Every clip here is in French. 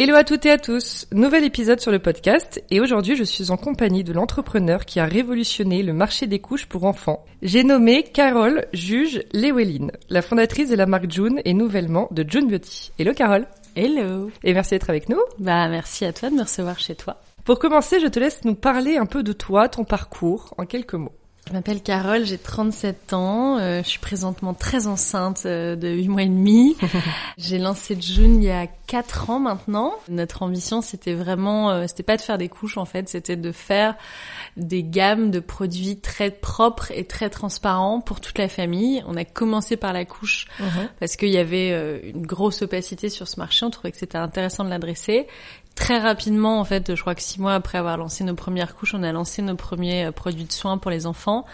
Hello à toutes et à tous, nouvel épisode sur le podcast et aujourd'hui je suis en compagnie de l'entrepreneur qui a révolutionné le marché des couches pour enfants. J'ai nommé Carole Juge Lewelin, la fondatrice de la marque June et nouvellement de June Beauty. Hello Carole Hello Et merci d'être avec nous. Bah merci à toi de me recevoir chez toi. Pour commencer, je te laisse nous parler un peu de toi, ton parcours, en quelques mots. Je m'appelle Carole, j'ai 37 ans, euh, je suis présentement très enceinte euh, de 8 mois et demi. j'ai lancé June il y a 4 ans maintenant. Notre ambition c'était vraiment, euh, c'était pas de faire des couches en fait, c'était de faire des gammes de produits très propres et très transparents pour toute la famille. On a commencé par la couche parce qu'il y avait une grosse opacité sur ce marché, on trouvait que c'était intéressant de l'adresser très rapidement, en fait, je crois que six mois après avoir lancé nos premières couches, on a lancé nos premiers euh, produits de soins pour les enfants.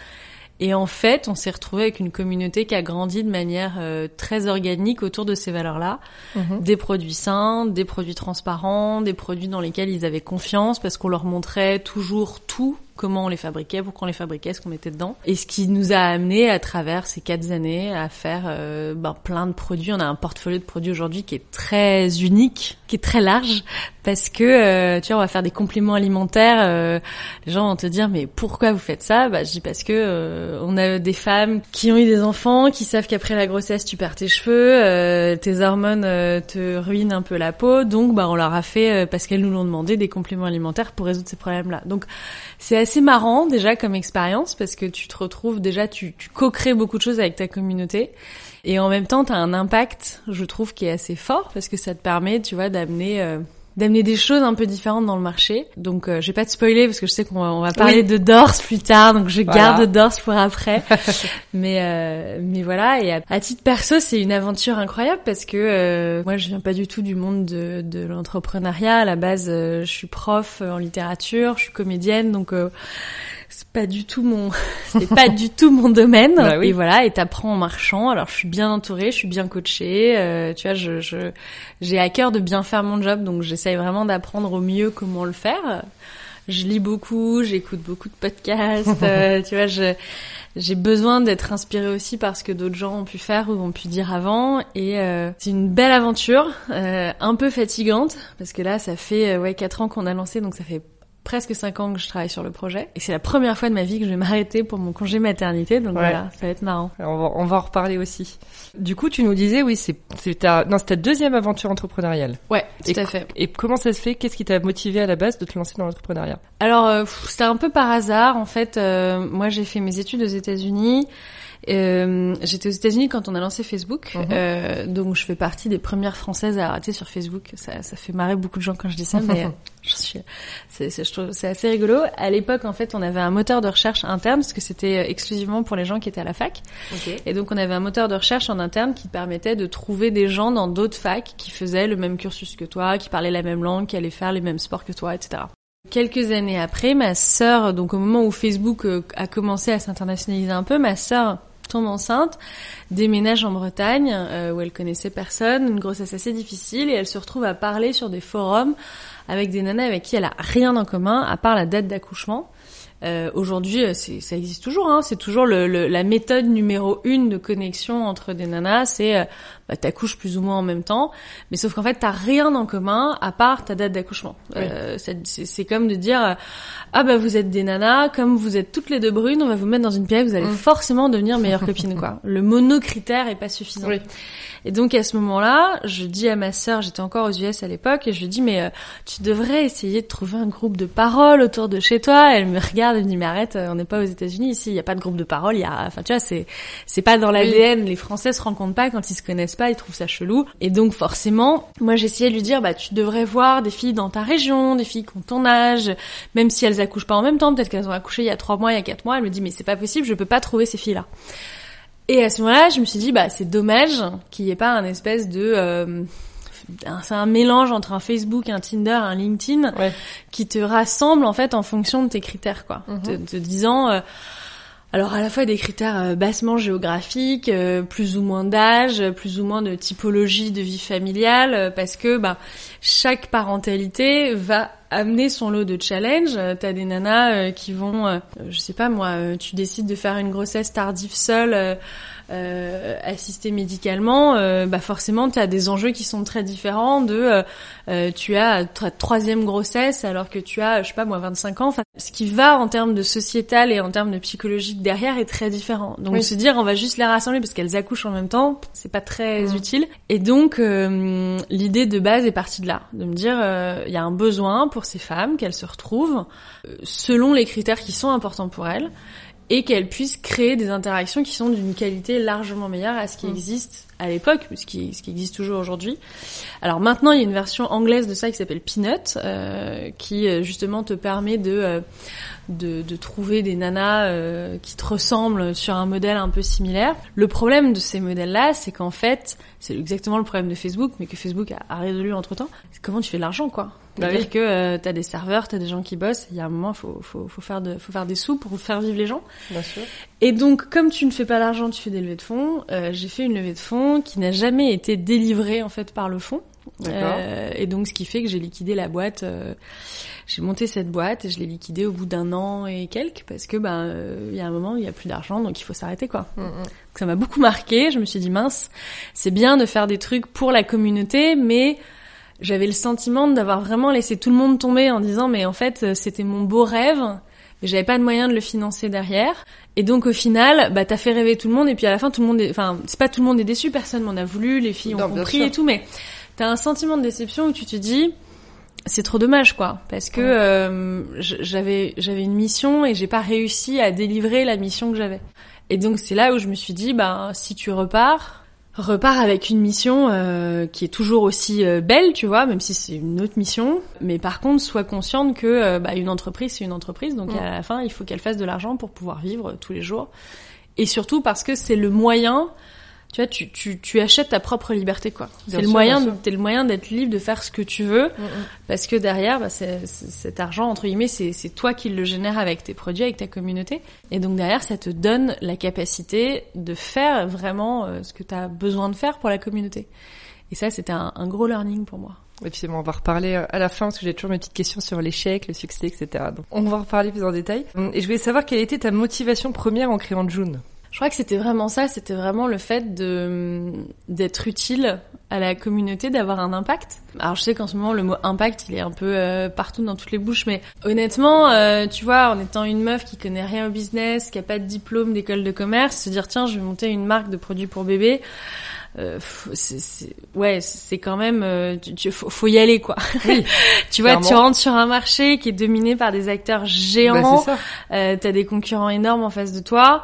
Et en fait, on s'est retrouvé avec une communauté qui a grandi de manière euh, très organique autour de ces valeurs-là. Mhm. Des produits sains, des produits transparents, des produits dans lesquels ils avaient confiance parce qu'on leur montrait toujours tout comment on les fabriquait, pourquoi on les fabriquait, ce qu'on mettait dedans. Et ce qui nous a amené à travers ces quatre années à faire euh, ben, plein de produits. On a un portfolio de produits aujourd'hui qui est très unique, qui est très large, parce que euh, tu vois, on va faire des compléments alimentaires. Euh, les gens vont te dire mais pourquoi vous faites ça? Bah je dis parce que on a des femmes qui ont eu des enfants, qui savent qu'après la grossesse tu perds tes cheveux, tes hormones te ruinent un peu la peau, donc bah on leur a fait parce qu'elles nous l'ont demandé des compléments alimentaires pour résoudre ces problèmes-là. Donc c'est assez marrant déjà comme expérience parce que tu te retrouves déjà, tu, tu co-crées beaucoup de choses avec ta communauté. Et en même temps, tu as un impact, je trouve, qui est assez fort parce que ça te permet, tu vois, d'amener euh, d'amener des choses un peu différentes dans le marché. Donc, euh, je vais pas te spoiler parce que je sais qu'on va, on va parler de Dors plus tard, donc je garde Dors pour après. mais euh, mais voilà. Et à, titre perso, c'est une aventure incroyable parce que euh, moi, je viens pas du tout du monde de, de l'entrepreneuriat. À la base, je suis prof en littérature, je suis comédienne, donc c'est pas du tout mon c'est pas du tout mon domaine. Bah et voilà et t'apprends en marchant. Alors je suis bien entourée je suis bien coachée. Euh, tu vois je je j'ai à cœur de bien faire mon job donc j'essaye vraiment d'apprendre au mieux comment le faire. Je lis beaucoup j'écoute beaucoup de podcasts. Euh, tu vois je j'ai besoin d'être inspirée aussi par ce que d'autres gens ont pu faire ou ont pu dire avant. Et euh, c'est une belle aventure un peu fatigante parce que là ça fait ouais quatre ans qu'on a lancé donc ça fait presque cinq ans que je travaille sur le projet. Et c'est la première fois de ma vie que je vais m'arrêter pour mon congé maternité donc voilà ça va être marrant. On va, on va en reparler aussi. Du coup tu nous disais oui c'est c'est ta non c'est ta deuxième aventure entrepreneuriale. Ouais tout à fait. et comment ça se fait? Qu'est-ce qui t'a motivé à la base de te lancer dans l'entrepreneuriat? Alors euh, c'était un peu par hasard en fait euh, moi j'ai fait mes études aux États-Unis euh, J'étais aux États-Unis quand on a lancé Facebook, mhm. euh, donc je fais partie des premières françaises à arrêter sur Facebook. Ça, ça fait marrer beaucoup de gens quand je dis ça, mais je suis, c'est, je trouve c'est assez rigolo. À l'époque, en fait, on avait un moteur de recherche interne parce que c'était exclusivement pour les gens qui étaient à la fac. Okay. Et donc, on avait un moteur de recherche en interne qui permettait de trouver des gens dans d'autres facs qui faisaient le même cursus que toi, qui parlaient la même langue, qui allaient faire les mêmes sports que toi, etc. Quelques années après, ma sœur, donc au moment où Facebook euh, a commencé à s'internationaliser un peu, ma sœur tombe enceinte, déménage en Bretagne euh, où elle connaissait personne, une grossesse assez difficile et elle se retrouve à parler sur des forums avec des nanas avec qui elle a rien en commun à part la date d'accouchement. Euh, Aujourd'hui, euh, ça existe toujours. Hein, c'est toujours le, la méthode numéro une de connexion entre des nanas. C'est euh, bah, t'accouches plus ou moins en même temps, mais sauf qu'en fait t'as rien en commun à part ta date d'accouchement. Euh, c'est comme de dire ah bah vous êtes des nanas, comme vous êtes toutes les deux brunes, on va vous mettre dans une pièce, vous allez mm. forcément devenir meilleures copines quoi. Le monocritère est pas suffisant. Et donc à ce moment-là, je dis à ma sœur, j'étais encore aux US à l'époque, et je lui dis mais euh, tu devrais essayer de trouver un groupe de parole autour de chez toi. Elle me regarde, elle me dit mais arrête, on n'est pas aux États-Unis ici, il y a pas de groupe de parole, il y a, enfin tu vois c'est c'est pas dans l'ADN. Les Français se rencontrent pas quand ils se connaissent pas, ils trouvent ça chelou. Et donc forcément, moi j'essayais de lui dire bah tu devrais voir des filles dans ta région, des filles qui ont ton âge, même si elles accouchent pas en même temps, peut-être qu'elles ont accouché il y a trois mois, il y a quatre mois. Elle me dit mais c'est pas possible, je peux pas trouver ces filles là. Et à ce moment-là, je me suis dit, bah, c'est dommage qu'il n'y ait pas un espèce de... Euh, c'est un mélange entre un Facebook, un Tinder, un LinkedIn, qui te rassemble en fait en fonction de tes critères, quoi. Mhm. Te, disant... Euh, alors à la fois des critères euh, bassement géographiques, plus ou moins d'âge, plus ou moins de typologie de vie familiale, parce que bah, chaque parentalité va amener son lot de challenges. T'as des nanas qui vont, je sais pas moi, tu décides de faire une grossesse tardive seule euh, assister médicalement, euh, bah forcément tu as des enjeux qui sont très différents de euh, euh, tu as ta troisième grossesse alors que tu as je sais pas moi 25 ans. Enfin, ce qui va en termes de sociétal et en termes de psychologique derrière est très différent. Donc se dire on va juste les rassembler parce qu'elles accouchent en même temps, c'est pas très mmh. utile. Et donc l'idée de base est partie de là, de me dire il y a un besoin pour ces femmes qu'elles se retrouvent selon les critères qui sont importants pour elles et qu'elle puisse créer des interactions qui sont d'une qualité largement meilleure à ce qui mm. existe à l'époque, ce qui, ce qui existe toujours aujourd'hui. Alors maintenant, il y a une version anglaise de ça qui s'appelle Peanut, euh, qui euh, justement te permet de, euh, de, de, trouver des nanas euh, qui te ressemblent sur un modèle un peu similaire. Le problème de ces modèles-là, c'est qu'en fait, c'est exactement le problème de Facebook, mais que Facebook a, a résolu entre-temps. C'est comment tu fais de l'argent, quoi? Bah C'est-à-dire que euh, tu as des serveurs, tu as des gens qui bossent, il y a un moment, faut, faut, faut, faire de, faut faire des sous pour faire vivre les gens. Bien sûr. Et donc, comme tu ne fais pas l'argent, tu fais des levées de fonds. Euh, j'ai fait une levée de fonds qui n'a jamais été délivrée en fait par le fonds. Euh, et donc, ce qui fait que j'ai liquidé la boîte. Euh, j'ai monté cette boîte et je l'ai liquidée au bout d'un an et quelques parce que ben euh, il y a un moment où il y a plus d'argent, donc il faut s'arrêter quoi. Mm, mm. Ça m'a beaucoup marqué. Je me suis dit mince, c'est bien de faire des trucs pour la communauté, mais j'avais le sentiment d'avoir vraiment laissé tout le monde tomber en disant mais en fait euh, c'était mon beau rêve mais j'avais pas de moyen de le financer derrière. Et donc au final bah t'as fait rêver tout le monde et puis à la fin tout le monde est... enfin c'est pas tout le monde est déçu personne m'en a voulu les filles ont compris et tout mais t'as un sentiment de déception où tu te dis c'est trop dommage quoi. Parce que euh, j'avais j'avais une mission et j'ai pas réussi à délivrer la mission que j'avais. Et donc c'est là où je me suis dit bah si tu repars repart avec une mission euh, qui est toujours aussi euh, belle, tu vois, même si c'est une autre mission. Mais par contre, sois consciente que euh, bah, une entreprise, c'est une entreprise, donc mm. à la fin, il faut qu'elle fasse de l'argent pour pouvoir vivre tous les jours. Et surtout parce que c'est le moyen tu vois, tu, tu, tu achètes ta propre liberté, quoi. C'est le moyen, t'es le moyen d'être libre, de faire ce que tu veux, mm, mm. parce que derrière, bah, cet argent entre guillemets, c'est toi qui le génère avec tes produits, avec ta communauté, et donc derrière, ça te donne la capacité de faire vraiment euh, ce que tu as besoin de faire pour la communauté. Et ça, c'était un, un, gros learning pour moi. Et puis on va reparler euh, à la fin parce que j'ai toujours mes petites questions sur l'échec, le succès, etc. Donc on va en reparler plus en détail. Et je voulais savoir quelle était ta motivation première en créant June. Je crois que c'était vraiment ça, c'était vraiment le fait d'être utile à la communauté, d'avoir un impact. Alors je sais qu'en ce moment le mot impact il est un peu euh, partout dans toutes les bouches, mais honnêtement, euh, tu vois, en étant une meuf qui connaît rien au business, qui a pas de diplôme d'école de commerce, se dire tiens je vais monter une marque de produits pour bébés, euh, ouais, c'est quand même, euh, tu, faut, y aller quoi. Oui, tu vois, tu rentres sur un marché qui est dominé par des acteurs géants. Bah, euh, T'as des concurrents énormes en face de toi.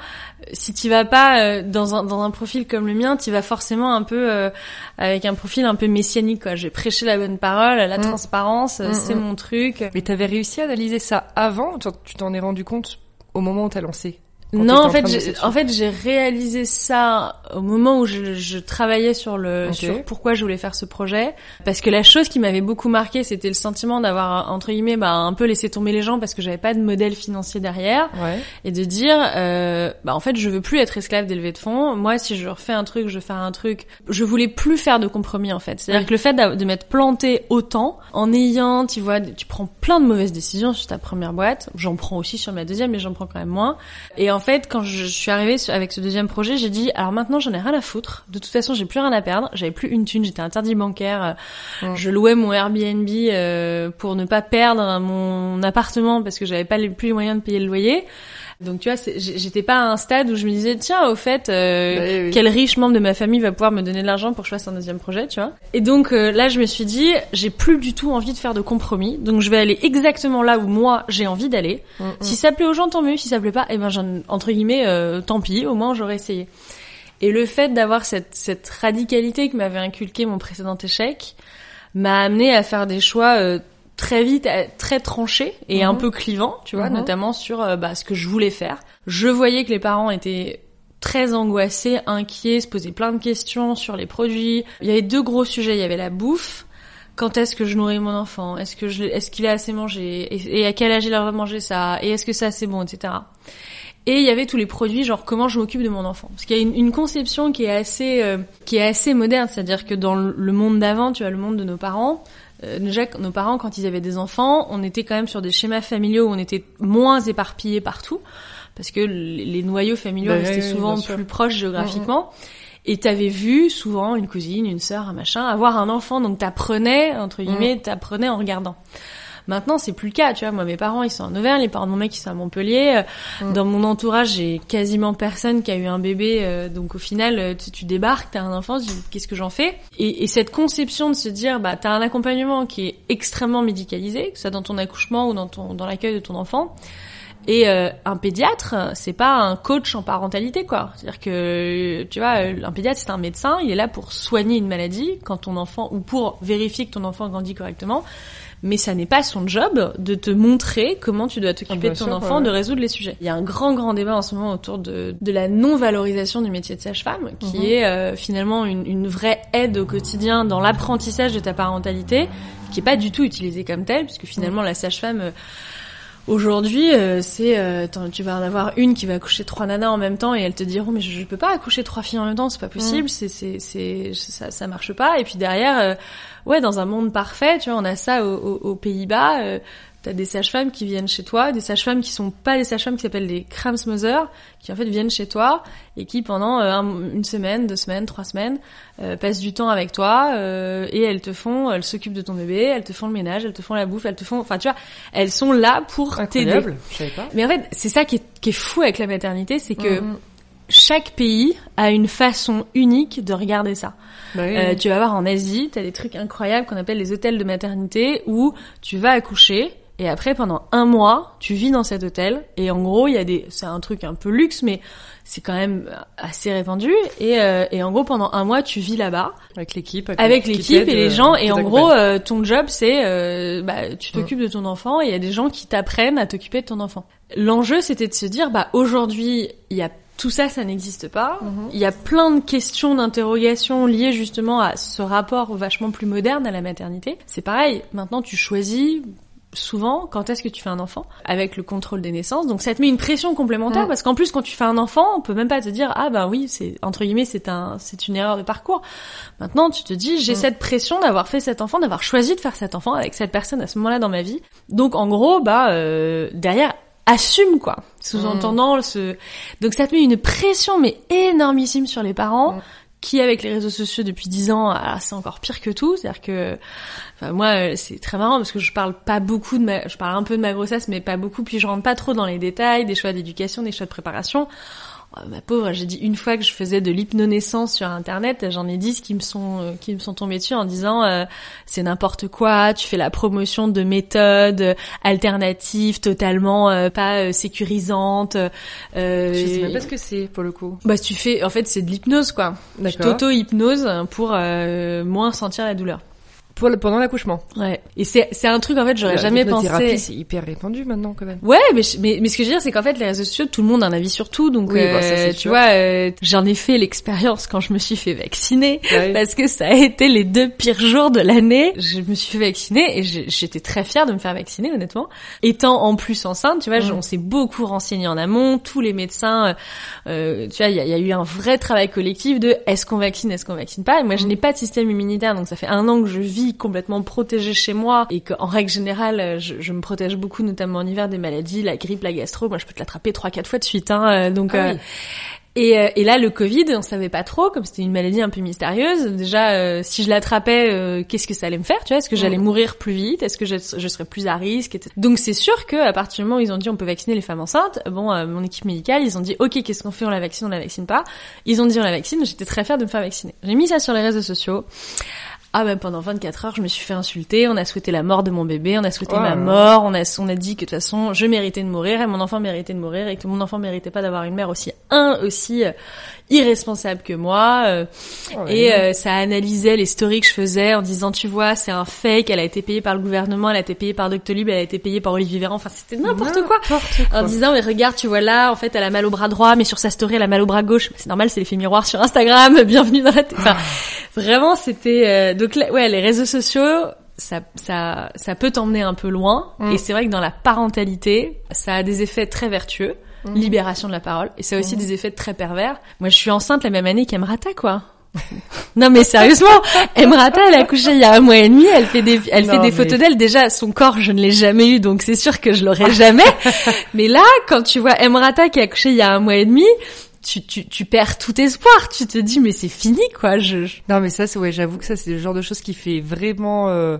Si tu vas pas euh, dans un dans un profil comme le mien, tu vas forcément un peu euh, avec un profil un peu messianique quoi. J'ai prêché la bonne parole, la mm. transparence, mm, c'est mm. mon truc. Mais t'avais réussi à analyser ça avant? Tu t'en es rendu compte au moment où t'as lancé? Non, en fait, j'ai, en fait, j'ai réalisé ça au moment où je, je travaillais sur le sur pourquoi je voulais faire ce projet, parce que la chose qui m'avait beaucoup marqué, c'était le sentiment d'avoir entre guillemets bah, un peu laissé tomber les gens parce que j'avais pas de modèle financier derrière, ouais. et de dire, euh, bah en fait, je veux plus être esclave d'élever de fonds. Moi, si je refais un truc, je veux faire un truc. Je voulais plus faire de compromis en fait. C'est-à-dire que le fait de m'être planté autant, en ayant, tu vois, tu prends plein de mauvaises décisions sur ta première boîte. J'en prends aussi sur ma deuxième, mais j'en prends quand même moins. Et en fait, quand je suis arrivée avec ce deuxième projet, j'ai dit alors maintenant j'en ai rien à foutre. De toute façon, j'ai plus rien à perdre. J'avais plus une thune, j'étais interdit bancaire. Mm. Je louais mon Airbnb euh, pour ne pas perdre mon appartement parce que j'avais pas les, plus les moyens de payer le loyer. Donc tu vois, j'étais pas à un stade où je me disais tiens au fait euh, Bah oui, oui. quel riche membre de ma famille va pouvoir me donner de l'argent pour que je fasse un deuxième projet, tu vois. Et donc euh, là je me suis dit j'ai plus du tout envie de faire de compromis, donc je vais aller exactement là où moi j'ai envie d'aller. Mm. Si ça plaît aux gens tant mieux, si ça plaît pas, eh ben j'en- entre guillemets euh, tant pis, au moins j'aurais essayé. Et le fait d'avoir cette, cette radicalité que m'avait inculqué mon précédent échec m'a amené à faire des choix euh, très vite, euh, très tranchés et Mhm. un peu clivants, tu vois, Mhm. notamment sur euh, bah, ce que je voulais faire. Je voyais que les parents étaient très angoissés, inquiets, se posaient plein de questions sur les produits. Il y avait deux gros sujets, il y avait la bouffe. Quand est-ce que je nourris mon enfant? Est-ce que je, est-ce qu'il a assez mangé? Et, et à quel âge il a manger ça? Et est-ce que c'est assez bon, etc. Et il y avait tous les produits, genre comment je m'occupe de mon enfant. Parce qu'il y a une, une conception qui est assez, euh, qui est assez moderne, c'est-à-dire que dans le le monde d'avant, tu vois, le monde de nos parents, euh, déjà nos parents quand ils avaient des enfants, on était quand même sur des schémas familiaux où on était moins éparpillés partout, parce que les, noyaux familiaux Bah, restaient oui, souvent sûr. plus proches géographiquement. Et t'avais vu souvent une cousine, une sœur, un machin, avoir un enfant, donc t'apprenais, entre guillemets, t'apprenais en regardant. Maintenant, c'est plus le cas, tu vois. Moi, mes parents, ils sont en Auvergne, les parents de mon mec, ils sont à Montpellier. Euh, Mm. Dans mon entourage, j'ai quasiment personne qui a eu un bébé. euh, donc, au final, euh, tu, tu débarques, t'as un enfant, qu'est-ce que j'en fais? Et, et cette conception de se dire, bah, t'as un accompagnement qui est extrêmement médicalisé, que ce soit dans ton accouchement ou dans ton dans l'accueil de ton enfant. Et euh, un pédiatre, c'est pas un coach en parentalité, quoi. C'est-à-dire que, tu vois, un pédiatre, c'est un médecin, il est là pour soigner une maladie quand ton enfant, ou pour vérifier que ton enfant grandit correctement. Mais ça n'est pas son job de te montrer comment tu dois t'occuper Ah, de ton sûr, enfant, ouais. de résoudre les sujets. Il y a un grand, grand débat en ce moment autour de, de la non-valorisation du métier de sage-femme, qui Mhm. est euh, finalement une, une vraie aide au quotidien dans l'apprentissage de ta parentalité, qui est pas du tout utilisée comme telle, puisque finalement la sage-femme... euh, Aujourd'hui, euh, c'est euh, tu vas en avoir une qui va accoucher trois nanas en même temps et elles te diront mais je, je peux pas accoucher trois filles en même temps, c'est pas possible, c'est c'est c'est ça ça marche pas. Et puis derrière, euh, ouais, dans un monde parfait, tu vois, on a ça aux, aux- aux Pays-Bas. T'as des sages-femmes qui viennent chez toi, des sages-femmes qui sont pas des sages-femmes qui s'appellent des Kramsmother, qui en fait viennent chez toi et qui pendant euh, un- une semaine, deux semaines, trois semaines euh, passent du temps avec toi euh, et elles te font, elles s'occupent de ton bébé, elles te font le ménage, elles te font la bouffe, elles te font, enfin tu vois, elles sont là pour t'aider. Mais en fait, c'est ça qui est, qui est fou avec la maternité, c'est que Mhm. chaque pays a une façon unique de regarder ça. Bah oui, Euh, tu vas voir en Asie, t'as des trucs incroyables qu'on appelle les hôtels de maternité où tu vas accoucher et après pendant un mois tu vis dans cet hôtel et en gros il y a des, c'est un truc un peu luxe mais c'est quand même assez répandu et, euh, et en gros pendant un mois tu vis là-bas Avec l'équipe. avec qui l'équipe et les euh, gens et en gros euh, ton job c'est euh, bah, tu t'occupes de ton enfant et il y a des gens qui t'apprennent à t'occuper de ton enfant. L'enjeu c'était de se dire bah aujourd'hui il y a tout ça ça n'existe pas. Mhm. Il y a plein de questions d'interrogation liées justement à ce rapport vachement plus moderne à la maternité. C'est pareil, maintenant tu choisis souvent quand est-ce que tu fais un enfant avec le contrôle des naissances donc ça te met une pression complémentaire Mm. parce qu'en plus quand tu fais un enfant on peut même pas te dire ah bah oui c'est entre guillemets c'est un c'est une erreur de parcours maintenant tu te dis j'ai Mm. cette pression d'avoir fait cet enfant d'avoir choisi de faire cet enfant avec cette personne à ce moment-là dans ma vie donc en gros bah euh, derrière assume quoi sous-entendant ce donc ça te met une pression mais énormissime sur les parents Mm. Qui avec les réseaux sociaux depuis 10 ans, ah, c'est encore pire que tout. C'est-à-dire que, moi, euh, c'est très marrant parce que je parle pas beaucoup de ma, je parle un peu de ma grossesse, mais pas beaucoup. Puis je rentre pas trop dans les détails des choix d'éducation, des choix de préparation. Oh, ma pauvre, j'ai dit une fois que je faisais de l'hypnonaissance sur internet, j'en ai dix qui me sont euh, qui me sont tombés dessus en disant euh, c'est n'importe quoi, tu fais la promotion de méthodes euh, alternatives totalement euh, pas euh, sécurisantes. euh, Je sais même pas ce que c'est pour le coup. bah tu fais en fait c'est de l'hypnose quoi. Tu D'accord. t'auto-hypnose pour euh, moins sentir la douleur. Pour le- pendant l'accouchement. Ouais. Et c'est c'est un truc en fait j'aurais La jamais pensé. c'est hyper répandu maintenant quand même. Ouais, mais, je- mais mais ce que je veux dire c'est qu'en fait les réseaux sociaux tout le monde a un avis sur tout donc Oui, bah, ça, euh, c'est tu sûr. vois euh, j'en ai fait l'expérience quand je me suis fait vacciner Ouais. parce que ça a été les deux pires jours de l'année. Je me suis fait vacciner et j'étais très fière de me faire vacciner honnêtement. Étant en plus enceinte, tu vois, on s'est beaucoup renseigné en amont, tous les médecins, euh, euh, tu vois, il y a, il y a eu un vrai travail collectif de est-ce qu'on vaccine, est-ce qu'on vaccine pas? Et moi, je Mm. n'ai pas de système immunitaire, donc ça fait un an que je vis complètement protégée chez moi et qu'en règle générale, je, je, me protège beaucoup, notamment en hiver, des maladies, la grippe, la gastro. Moi, je peux te l'attraper trois, quatre fois de suite. Hein, donc, Ah oui. et, euh, et là, le Covid, on savait pas trop, comme c'était une maladie un peu mystérieuse. Déjà, euh, si je l'attrapais, euh, qu'est-ce que ça allait me faire Tu vois, est-ce que j'allais Mm. mourir plus vite? Est-ce que je, je serais plus à risque. Donc c'est sûr que à partir du moment où ils ont dit on peut vacciner les femmes enceintes, bon, euh, mon équipe médicale, ils ont dit ok, qu'est-ce qu'on fait? On la vaccine, on la vaccine pas? Ils ont dit on la vaccine. J'étais très fière de me faire vacciner. J'ai mis ça sur les réseaux sociaux. Ah ben pendant 24 heures, je me suis fait insulter, on a souhaité la mort de mon bébé, on a souhaité Oh ma mort, on a on a dit que de toute façon, je méritais de mourir et mon enfant méritait de mourir et que mon enfant méritait pas d'avoir une mère aussi un aussi euh, irresponsable que moi euh, Oh, et euh, ça analysait les stories que je faisais en disant tu vois, c'est un fake, elle a été payée par le gouvernement, elle a été payée par Doctolib, elle a été payée par Olivier Véran, enfin c'était n'importe quoi. Quoi. En disant mais regarde tu vois là en fait elle a mal au bras droit mais sur sa story elle a mal au bras gauche. C'est normal c'est l'effet miroir sur Instagram. Bienvenue dans la enfin vraiment c'était euh, donc là, ouais les réseaux sociaux ça ça ça peut t'emmener un peu loin. Mm. et c'est vrai que dans la parentalité ça a des effets très vertueux Mm. libération de la parole. Et ça a aussi des effets très pervers. Moi je suis enceinte la même année qu'Emrata quoi. Non mais sérieusement, Emrata elle a accouché il y a un mois et demi, elle fait des elle Non, fait des mais- photos d'elle. Déjà son corps je ne l'ai jamais eu donc c'est sûr que je l'aurai jamais. mais là quand tu vois Emrata qui a accouché il y a un mois et demi, tu tu tu perds tout espoir, tu te dis mais c'est fini quoi, je, je- Non mais ça c'est ouais, j'avoue que ça c'est le genre de choses qui fait vraiment euh,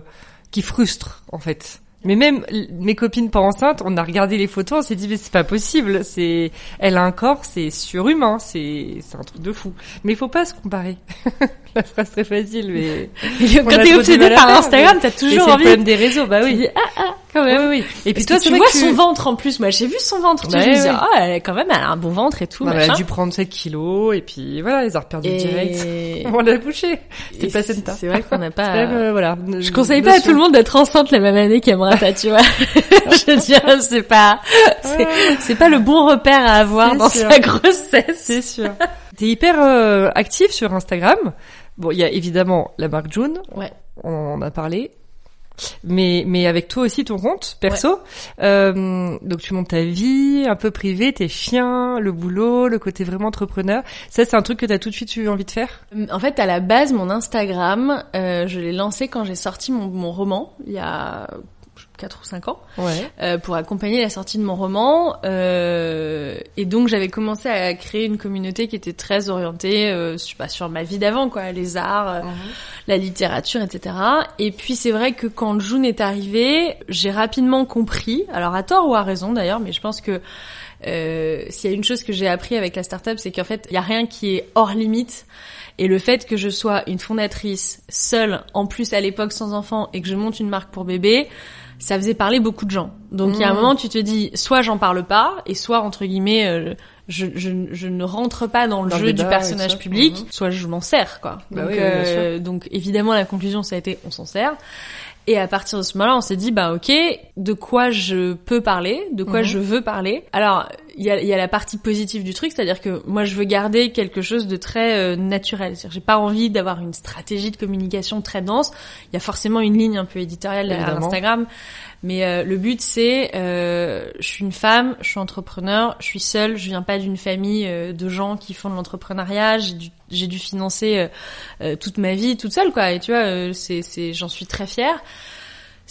qui frustre en fait. Mais même mes copines pas enceintes, on a regardé les photos, on s'est dit mais c'est pas possible, c'est elle a un corps, c'est surhumain, c'est c'est un truc de fou. Mais il faut pas se comparer. La phrase très facile mais quand t'es obsédé par Instagram, mais- t'as c'est toujours le envie problème des réseaux, bah oui. dis ah ah quand même. Oui, oui. Et puis toi, tu vois que tu... son ventre en plus. Moi, j'ai vu son ventre. Tu Bah sais, je me ouais, disais, ouais. ah, elle, quand même, elle a un bon ventre et tout. Non, elle a dû prendre 7 kilos et puis voilà, les a reperdu Et- direct. On l'a bouché. C'est pas c'est placenta. c'est vrai qu'on n'a pas. Même, euh, voilà. Je conseille pas à tout le monde d'être enceinte la même année qu'Emrata, tu vois. je veux dire, c'est pas, c'est, pas le bon repère à avoir dans sûr. sa grossesse. C'est sûr. T'es hyper euh, active sur Instagram. Bon, il y a évidemment la marque June, Ouais. on en a parlé. Mais, mais avec toi aussi ton compte perso. Euh, donc tu montes ta vie un peu privée, tes chiens, le boulot, le côté vraiment entrepreneur. Ça c'est un truc que t'as tout de suite eu envie de faire? En fait, à la base, mon Instagram, euh, je l'ai lancé quand j'ai sorti mon, mon roman, il y a 4 ou 5 ans. Ouais. euh, pour accompagner la sortie de mon roman. Euh, et donc j'avais commencé à créer une communauté qui était très orientée euh, sur, bah, sur ma vie d'avant, quoi, les arts, euh, la littérature, etc. Et puis c'est vrai que quand June est arrivé, j'ai rapidement compris, alors à tort ou à raison d'ailleurs, mais je pense que euh, s'il y a une chose que j'ai appris avec la startup, c'est qu'en fait il y a rien qui est hors limite. Et le fait que je sois une fondatrice seule, en plus à l'époque sans enfant, et que je monte une marque pour bébé, ça faisait parler beaucoup de gens. Donc il y a un Mmh. moment, tu te dis, soit j'en parle pas, et soit entre guillemets, euh, je, je, je ne rentre pas dans le Dans jeu du personnage public, Mhm. soit je m'en sers, quoi. Bah donc, oui, oui, bien euh, donc évidemment, la conclusion, ça a été, on s'en sert. Et à partir de ce moment-là, on s'est dit, bah ok, de quoi je peux parler, de quoi Mhm. je veux parler. Alors, il y a, il y a la partie positive du truc, c'est-à-dire que moi, je veux garder quelque chose de très euh, naturel. C'est-à-dire, j'ai pas envie d'avoir une stratégie de communication très dense. Il y a forcément une ligne un peu éditoriale Évidemment. Instagram, mais euh, le but c'est, euh, je suis une femme, je suis entrepreneur, je suis seule, je viens pas d'une famille euh, de gens qui font de l'entrepreneuriat, j'ai dû, j'ai dû financer toute ma vie toute seule quoi. Et tu vois, euh, c'est, c'est, j'en suis très fière.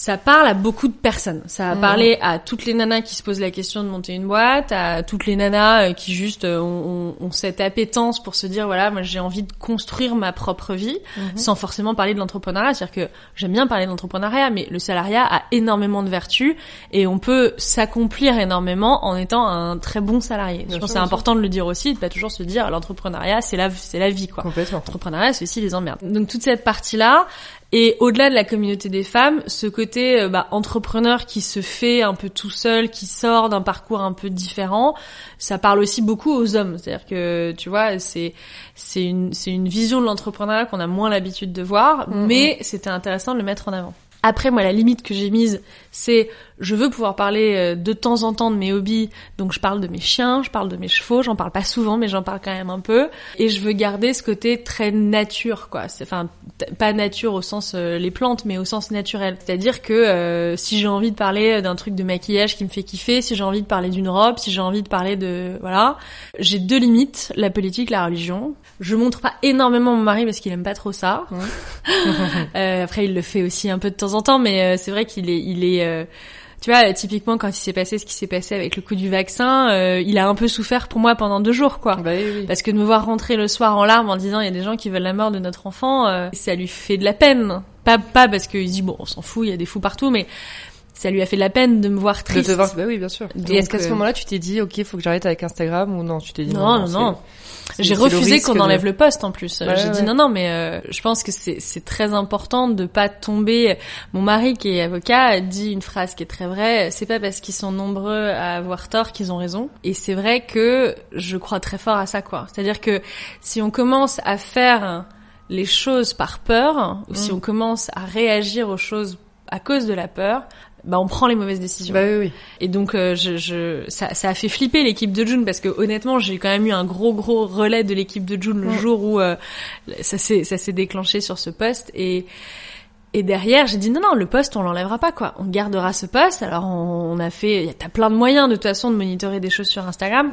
Ça parle à beaucoup de personnes. Ça a Mhm. parlé à toutes les nanas qui se posent la question de monter une boîte, à toutes les nanas euh, qui juste euh, ont, ont- cette appétence pour se dire voilà, moi j'ai envie de construire ma propre vie Mhm. sans forcément parler de l'entrepreneuriat. C'est-à-dire que j'aime bien parler de l'entrepreneuriat, mais le salariat a énormément de vertus et on peut s'accomplir énormément en étant un très bon salarié. Bien Je pense que c'est important de le dire aussi, de pas toujours se dire l'entrepreneuriat c'est la c'est la vie quoi. L'entrepreneuriat c'est aussi les emmerdes. Donc toute cette partie là et au-delà de la communauté des femmes, ce côté euh, bah, entrepreneur qui se fait un peu tout seul, qui sort d'un parcours un peu différent, ça parle aussi beaucoup aux hommes. C'est-à-dire que tu vois, c'est c'est une c'est une vision de l'entrepreneuriat qu'on a moins l'habitude de voir, Mhm. mais c'était intéressant de le mettre en avant. Après, moi, la limite que j'ai mise, c'est je veux pouvoir parler euh, de temps en temps de mes hobbies. Donc, je parle de mes chiens, je parle de mes chevaux. J'en parle pas souvent, mais j'en parle quand même un peu. Et je veux garder ce côté très nature, quoi. C'est, enfin, pas nature au sens euh, les plantes, mais au sens naturel. C'est-à-dire que euh, si j'ai envie de parler d'un truc de maquillage qui me fait kiffer, si j'ai envie de parler d'une robe, si j'ai envie de parler de voilà, j'ai deux limites la politique, la religion. Je montre pas énormément mon mari parce qu'il aime pas trop ça. euh, après, il le fait aussi un peu de temps en temps, mais euh, c'est vrai qu'il est, il est, euh, tu vois, typiquement quand il s'est passé ce qui s'est passé avec le coup du vaccin, euh, il a un peu souffert pour moi pendant deux jours, quoi. Bah oui, oui. Parce que de me voir rentrer le soir en larmes en disant il y a des gens qui veulent la mort de notre enfant, euh, ça lui fait de la peine. Pas, pas parce qu'il dit bon, on s'en fout, il y a des fous partout, mais ça lui a fait de la peine de me voir De triste. te voir, bah oui, bien sûr. Et est-ce qu'à ce moment-là, tu t'es dit, ok, faut que j'arrête avec Instagram ou non? Tu t'es dit Non, non, c'est- non. J'ai refusé qu'on de- enlève le poste en plus. Ouais, J'ai ouais. dit non, non, mais euh, je pense que c'est c'est très important de pas tomber. Mon mari qui est avocat dit une phrase qui est très vraie. C'est pas parce qu'ils sont nombreux à avoir tort qu'ils ont raison. Et c'est vrai que je crois très fort à ça, quoi. C'est-à-dire que si on commence à faire les choses par peur, ou si Mm. on commence à réagir aux choses à cause de la peur, bah on prend les mauvaises décisions. Bah oui, oui. Et donc, euh, je, je, ça, ça a fait flipper l'équipe de June parce que honnêtement, j'ai quand même eu un gros gros relais de l'équipe de June le jour où euh, ça s'est ça s'est déclenché sur ce poste et et derrière, j'ai dit non non, le poste on l'enlèvera pas quoi, on gardera ce poste. Alors on, on a fait, t'as plein de moyens de toute façon de monitorer des choses sur Instagram,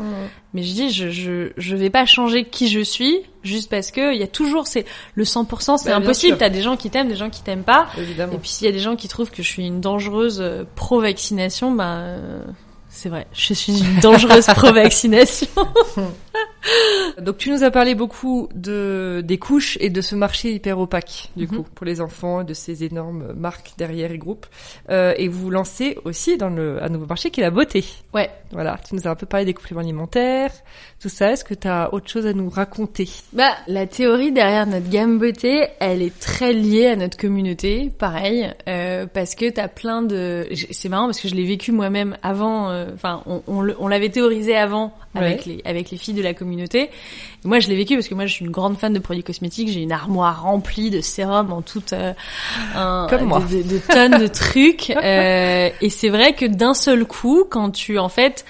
mais je dis je je je vais pas changer qui je suis juste parce que il y a toujours c'est le 100% c'est Bah, impossible. T'as des gens qui t'aiment, des gens qui t'aiment pas. Évidemment. Et puis s'il y a des gens qui trouvent que je suis une dangereuse euh, pro-vaccination, bah euh, c'est vrai, je suis une dangereuse pro-vaccination. Donc tu nous as parlé beaucoup de des couches et de ce marché hyper opaque du Mhm. coup pour les enfants, de ces énormes marques derrière et groupes. Euh, et vous vous lancez aussi dans le un nouveau marché qui est la beauté. Ouais. Voilà, tu nous as un peu parlé des compléments alimentaires, tout ça. Est-ce que tu as autre chose à nous raconter? Bah la théorie derrière notre gamme beauté, elle est très liée à notre communauté, pareil, euh, parce que t'as plein de. C'est marrant parce que je l'ai vécu moi-même avant. euh, Enfin, on, on, l'avait théorisé avant avec Ouais. les avec les filles de la communauté. Et moi, je l'ai vécu parce que moi, je suis une grande fan de produits cosmétiques. J'ai une armoire remplie de sérums en toute euh, un- Comme moi. de, de- de tonnes de trucs. Euh, et c'est vrai que d'un seul coup, quand tu en fait,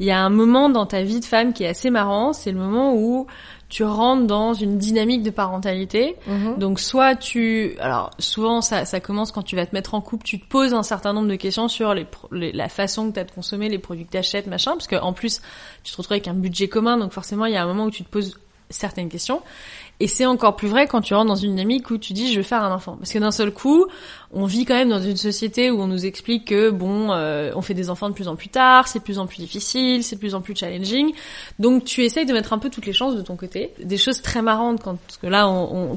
il y a un moment dans ta vie de femme qui est assez marrant. C'est le moment où tu rentres dans une dynamique de parentalité. Donc soit tu, alors souvent ça, ça commence quand tu vas te mettre en couple, tu te poses un certain nombre de questions sur les, pro- les- la façon que tu as de consommer les produits que tu achètes, machin, parce que en plus tu te retrouves avec un budget commun, donc forcément il y a un moment où tu te poses certaines questions. Et c'est encore plus vrai quand tu rentres dans une dynamique où tu dis je veux faire un enfant. Parce que d'un seul coup, on vit quand même dans une société où on nous explique que bon, euh, on fait des enfants de plus en plus tard, c'est de plus en plus difficile, c'est de plus en plus challenging. Donc tu essayes de mettre un peu toutes les chances de ton côté. Des choses très marrantes quand parce que là,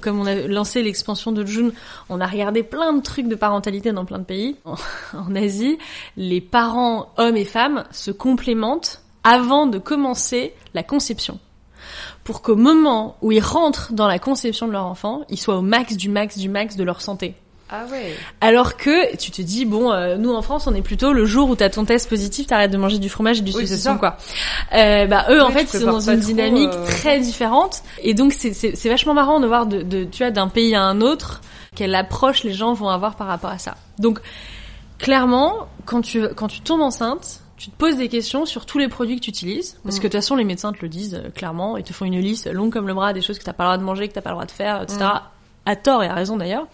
comme on a lancé l'expansion de June, on a regardé plein de trucs de parentalité dans plein de pays. En, en Asie, les parents hommes et femmes se complémentent avant de commencer la conception pour qu'au moment où ils rentrent dans la conception de leur enfant, ils soient au max du max du max de leur santé. Ah ouais. Alors que tu te dis bon, euh, nous en France, on est plutôt le jour où t'as ton test positif, t'arrêtes de manger du fromage et du Oui, saucisson quoi. Euh, bah eux en fait ils sont dans une trop, dynamique euh, très différente et donc c'est c'est c'est vachement marrant de voir de, de tu vois d'un pays à un autre quelle approche les gens vont avoir par rapport à ça. Donc clairement quand tu quand tu tombes enceinte tu te poses des questions sur tous les produits que tu utilises, parce Mm. que de toute façon les médecins te le disent euh, clairement, ils te font une liste longue comme le bras des choses que t'as pas le droit de manger, que t'as pas le droit de faire, etc. Mm. À tort et à raison d'ailleurs.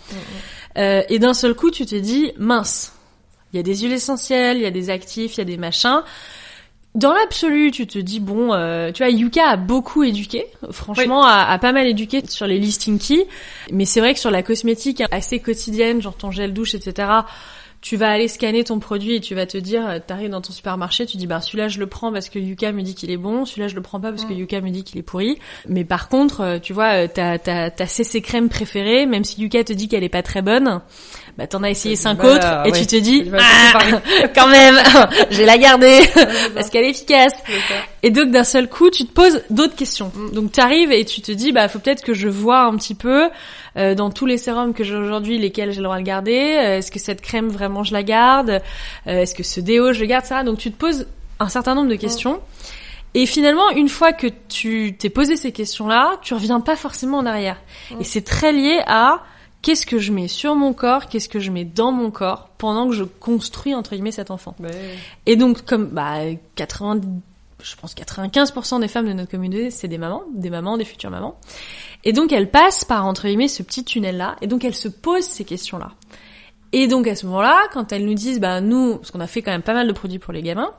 Euh, et d'un seul coup, tu te dis, mince, il y a des huiles essentielles, il y a des actifs, il y a des machins. Dans l'absolu, tu te dis, bon, euh, tu vois, Yuka a beaucoup éduqué, franchement, a, a pas mal éduqué sur les listings key, mais c'est vrai que sur la cosmétique assez quotidienne, genre ton gel douche, etc., tu vas aller scanner ton produit et tu vas te dire, euh, t'arrives dans ton supermarché, tu dis, bah celui-là je le prends parce que Yuka me dit qu'il est bon, celui-là je le prends pas parce que Mm. Yuka me dit qu'il est pourri. Mais par contre, euh, tu vois, euh, t'as t'as t'as CC crème préférée, même si Yuka te dit qu'elle est pas très bonne, bah t'en as essayé cinq autres et ouais. tu te dis, ah, quand même, je vais la garder parce qu'elle est efficace. Et donc d'un seul coup, tu te poses d'autres questions. Mm. Donc tu arrives et tu te dis, bah faut peut-être que je vois un petit peu euh, dans tous les sérums que j'ai aujourd'hui, lesquels j'ai le droit de garder. Euh, Est-ce que cette crème vraiment je la garde? Euh, Est-ce que ce déo je le garde ça Donc tu te poses un certain nombre de questions. Et finalement, une fois que tu t'es posé ces questions-là, tu reviens pas forcément en arrière. Mm. Et c'est très lié à qu'est-ce que je mets sur mon corps, qu'est-ce que je mets dans mon corps pendant que je construis entre guillemets cet enfant. Et donc comme bah 90 je pense 95% des femmes de notre communauté, c'est des mamans, des mamans, des futures mamans. Et donc elles passent par entre guillemets ce petit tunnel là et donc elles se posent ces questions là. Et donc à ce moment-là, quand elles nous disent bah nous parce qu'on a fait quand même pas mal de produits pour les gamins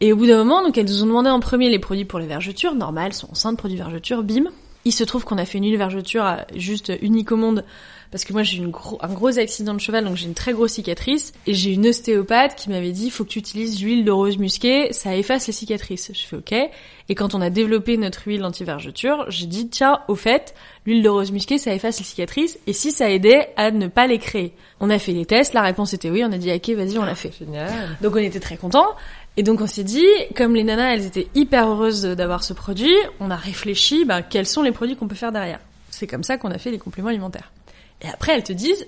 et au bout d'un moment, donc elles nous ont demandé en premier les produits pour les vergetures, normal, sont enceintes, produits vergetures, bim. Il se trouve qu'on a fait une huile vergeture juste unique au monde parce que moi j'ai eu gros, un gros accident de cheval donc j'ai une très grosse cicatrice et j'ai une ostéopathe qui m'avait dit faut que tu utilises l'huile de rose musquée, ça efface les cicatrices. Je fais OK. Et quand on a développé notre huile anti-vergeture, j'ai dit tiens, au fait, l'huile de rose musquée ça efface les cicatrices et si ça aidait à ne pas les créer? On a fait les tests, la réponse était oui, on a dit OK, vas-y, on l'a fait. Génial. Donc on était très contents. Et donc on s'est dit, comme les nanas, elles étaient hyper heureuses d'avoir ce produit, on a réfléchi, bah, quels sont les produits qu'on peut faire derrière. C'est comme ça qu'on a fait les compléments alimentaires. Et après, elles te disent,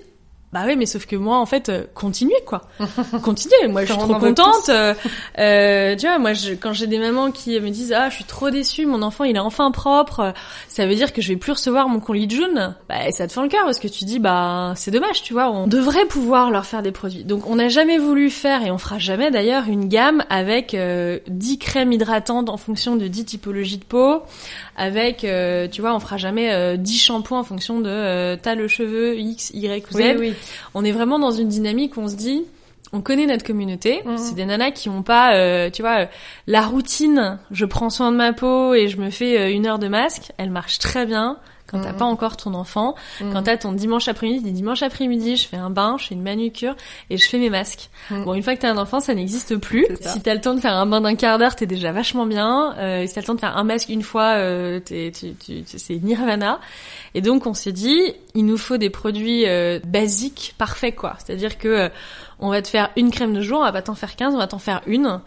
bah oui, mais sauf que moi, en fait, euh, continuez quoi. continuez. Moi, je suis trop contente. Euh, euh, tu vois, moi, je, quand j'ai des mamans qui me disent ah, je suis trop déçue, mon enfant, il est enfin propre. Ça veut dire que je vais plus recevoir mon colis de jaune. Bah, ça te fait le cœur parce que tu dis bah c'est dommage, tu vois. On devrait pouvoir leur faire des produits. Donc, on n'a jamais voulu faire et on fera jamais d'ailleurs une gamme avec euh, 10 crèmes hydratantes en fonction de 10 typologies de peau, avec, euh, tu vois, on fera jamais euh, 10 shampoings en fonction de euh, t'as le cheveu X, Y ou Z. Oui, oui. On est vraiment dans une dynamique où on se dit, on connaît notre communauté. Mhm. C'est des nanas qui ont pas, euh, tu vois, euh, la routine. Je prends soin de ma peau et je me fais euh, une heure de masque. Elle marche très bien quand t'as Mhm. pas encore ton enfant. Mhm. Quand t'as ton dimanche après-midi, dimanche après-midi, je fais un bain, je fais une manucure et je fais mes masques. Mhm. Bon, une fois que t'as un enfant, ça n'existe plus. Si t'as le temps de faire un bain d'un quart d'heure, t'es déjà vachement bien. Euh, si t'as le temps de faire un masque une fois, euh, tu, tu, c'est nirvana. Et donc on s'est dit, il nous faut des produits euh, basiques, parfaits quoi. C'est-à-dire que euh, on va te faire une crème de jour, on va pas t'en faire 15, on va t'en faire une.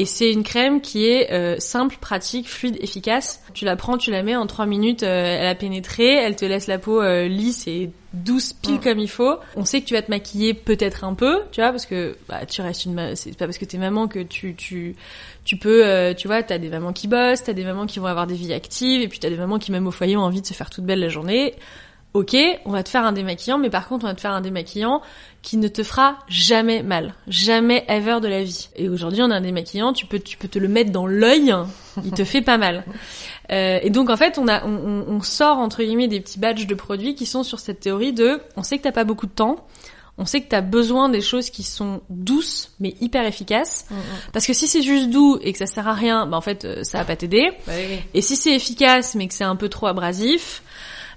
Et c'est une crème qui est euh, simple, pratique, fluide, efficace. Tu la prends, tu la mets en trois minutes, euh, elle a pénétré, elle te laisse la peau euh, lisse et douce pile Mm. comme il faut. On sait que tu vas te maquiller peut-être un peu, tu vois, parce que bah, tu restes une, ma- c'est pas parce que t'es maman que tu tu tu peux, euh, tu vois, t'as des mamans qui bossent, t'as des mamans qui vont avoir des vies actives, et puis t'as des mamans qui même au foyer ont envie de se faire toute belle la journée. Ok, on va te faire un démaquillant, mais par contre, on va te faire un démaquillant qui ne te fera jamais mal, jamais ever de la vie. Et aujourd'hui, on a un démaquillant, tu peux, tu peux te le mettre dans l'œil, il te fait pas mal. Euh, et donc en fait, on a, on, sort entre guillemets des petits badges de produits qui sont sur cette théorie de, on sait que t'as pas beaucoup de temps, on sait que t'as besoin des choses qui sont douces mais hyper efficaces, Mhm. parce que si c'est juste doux et que ça sert à rien, bah en fait, euh, ça va pas t'aider. Bah oui. Et si c'est efficace mais que c'est un peu trop abrasif,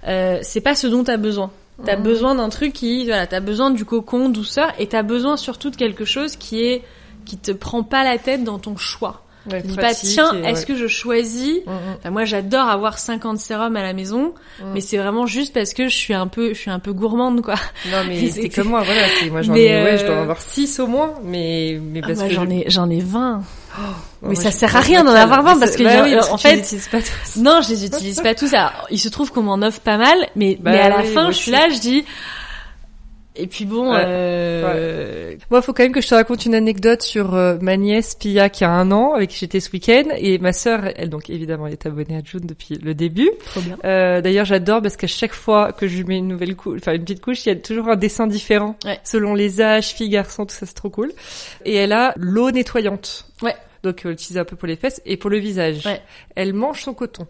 euh, c'est pas ce dont t'as besoin. T'as Mhm. besoin d'un truc qui, voilà, t'as besoin du cocon, douceur, et t'as besoin surtout de quelque chose qui est, qui te prend pas la tête dans ton choix. Ouais, Dis pas, tiens, est-ce ouais. que je choisis Mhm. Enfin, moi, j'adore avoir 50 sérums à la maison, Mm. mais c'est vraiment juste parce que je suis un peu, je suis un peu gourmande, quoi. Non mais C'est- comme moi, voilà. Moi j'en ai, ouais, je dois en euh, avoir 6 au moins, mais mais Ah, parce moi, que j'en je- ai, j'en ai 20. Oh, mais moi, ça sert à rien d'en avoir 20 Mais parce que, bah oui, en les fait- utilises pas tous. Non, je les utilise pas tous. Alors, il se trouve qu'on m'en offre pas mal, mais, Bah mais à la oui, fin, je suis là, je dis. Et puis bon, Ouais. euh... Moi, faut quand même que je te raconte une anecdote sur euh, ma nièce Pia qui a un an, avec qui j'étais ce week-end, et ma sœur, elle donc évidemment, elle est abonnée à June depuis le début. trop bien. Euh, D'ailleurs, j'adore parce qu'à chaque fois que je lui mets une nouvelle couche, enfin une petite couche, il y a toujours un dessin différent Ouais. selon les âges, filles, garçons, tout ça, c'est trop cool. Et elle a l'eau nettoyante. Ouais. Donc, elle utilise un peu pour les fesses et pour le visage. Ouais. Elle mange son coton.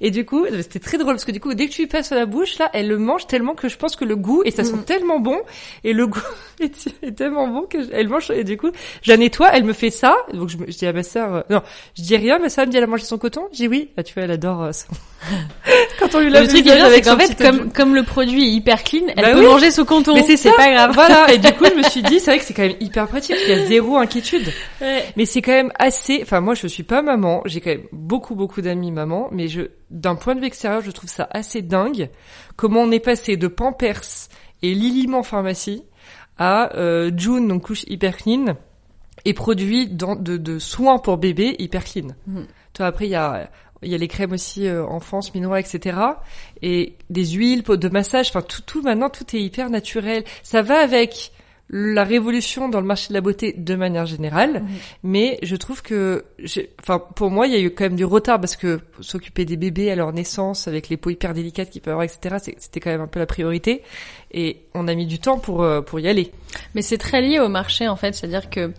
Et, du coup, c'était très drôle parce que du coup, dès que tu lui passes à la bouche, là, elle le mange tellement que je pense que le goût, et ça sent Mhm. tellement bon, et le goût est, est tellement bon que je- elle mange, et du coup, je la nettoie, elle me fait ça, donc je, dis à ma sœur, euh, non, je dis rien, ma sœur me dit elle a mangé son coton, je dis oui, ah, tu vois, elle adore euh, son... Quand on lui lave Le truc visage c'est qu'en fait, comme, comme le produit est hyper clean, elle Bah peut oui. manger son canton. Mais c'est pas grave. Voilà, et du coup, je me suis dit, c'est vrai que c'est quand même hyper pratique, il y a zéro inquiétude. Ouais. Mais c'est quand même assez. Enfin, moi, je suis pas maman. J'ai quand même beaucoup, beaucoup d'amis maman. Mais je, d'un point de vue extérieur, je trouve ça assez dingue. Comment on est passé de Pampers et Liliment pharmacie à euh, June, donc couche hyper clean, et produits de, de soins pour bébé hyper clean. Mhm. Toi, après, il y a il y a les crèmes aussi euh, enfance, minerais, etc. Et des huiles de massage. Enfin, tout, tout maintenant, tout est hyper naturel. Ça va avec la révolution dans le marché de la beauté de manière générale, mais je trouve que, enfin, pour moi, il y a eu quand même du retard parce que s'occuper des bébés à leur naissance avec les peaux hyper délicates qu'ils peuvent avoir, etc., c'était quand même un peu la priorité. Et on a mis du temps pour euh, pour y aller. Mais c'est très lié au marché en fait, c'est-à-dire que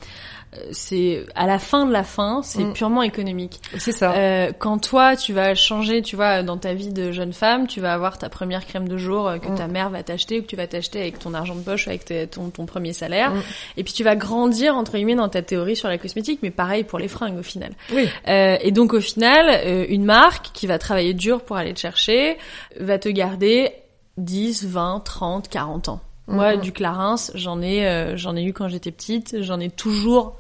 c'est à la fin de la fin, c'est Mm. purement économique. C'est ça. Euh, quand toi tu vas changer, tu vois, dans ta vie de jeune femme, tu vas avoir ta première crème de jour euh, que Mm. ta mère va t'acheter ou que tu vas t'acheter avec ton argent de poche, avec ton, ton premier salaire, Mm. et puis tu vas grandir entre guillemets dans ta théorie sur la cosmétique, mais pareil pour les fringues au final. oui. Euh, et donc au final, euh, une marque qui va travailler dur pour aller te chercher va te garder 10, 20, 30, 40 ans. Moi, Mhm. du Clarins, j'en ai, euh, j'en ai eu quand j'étais petite. J'en ai toujours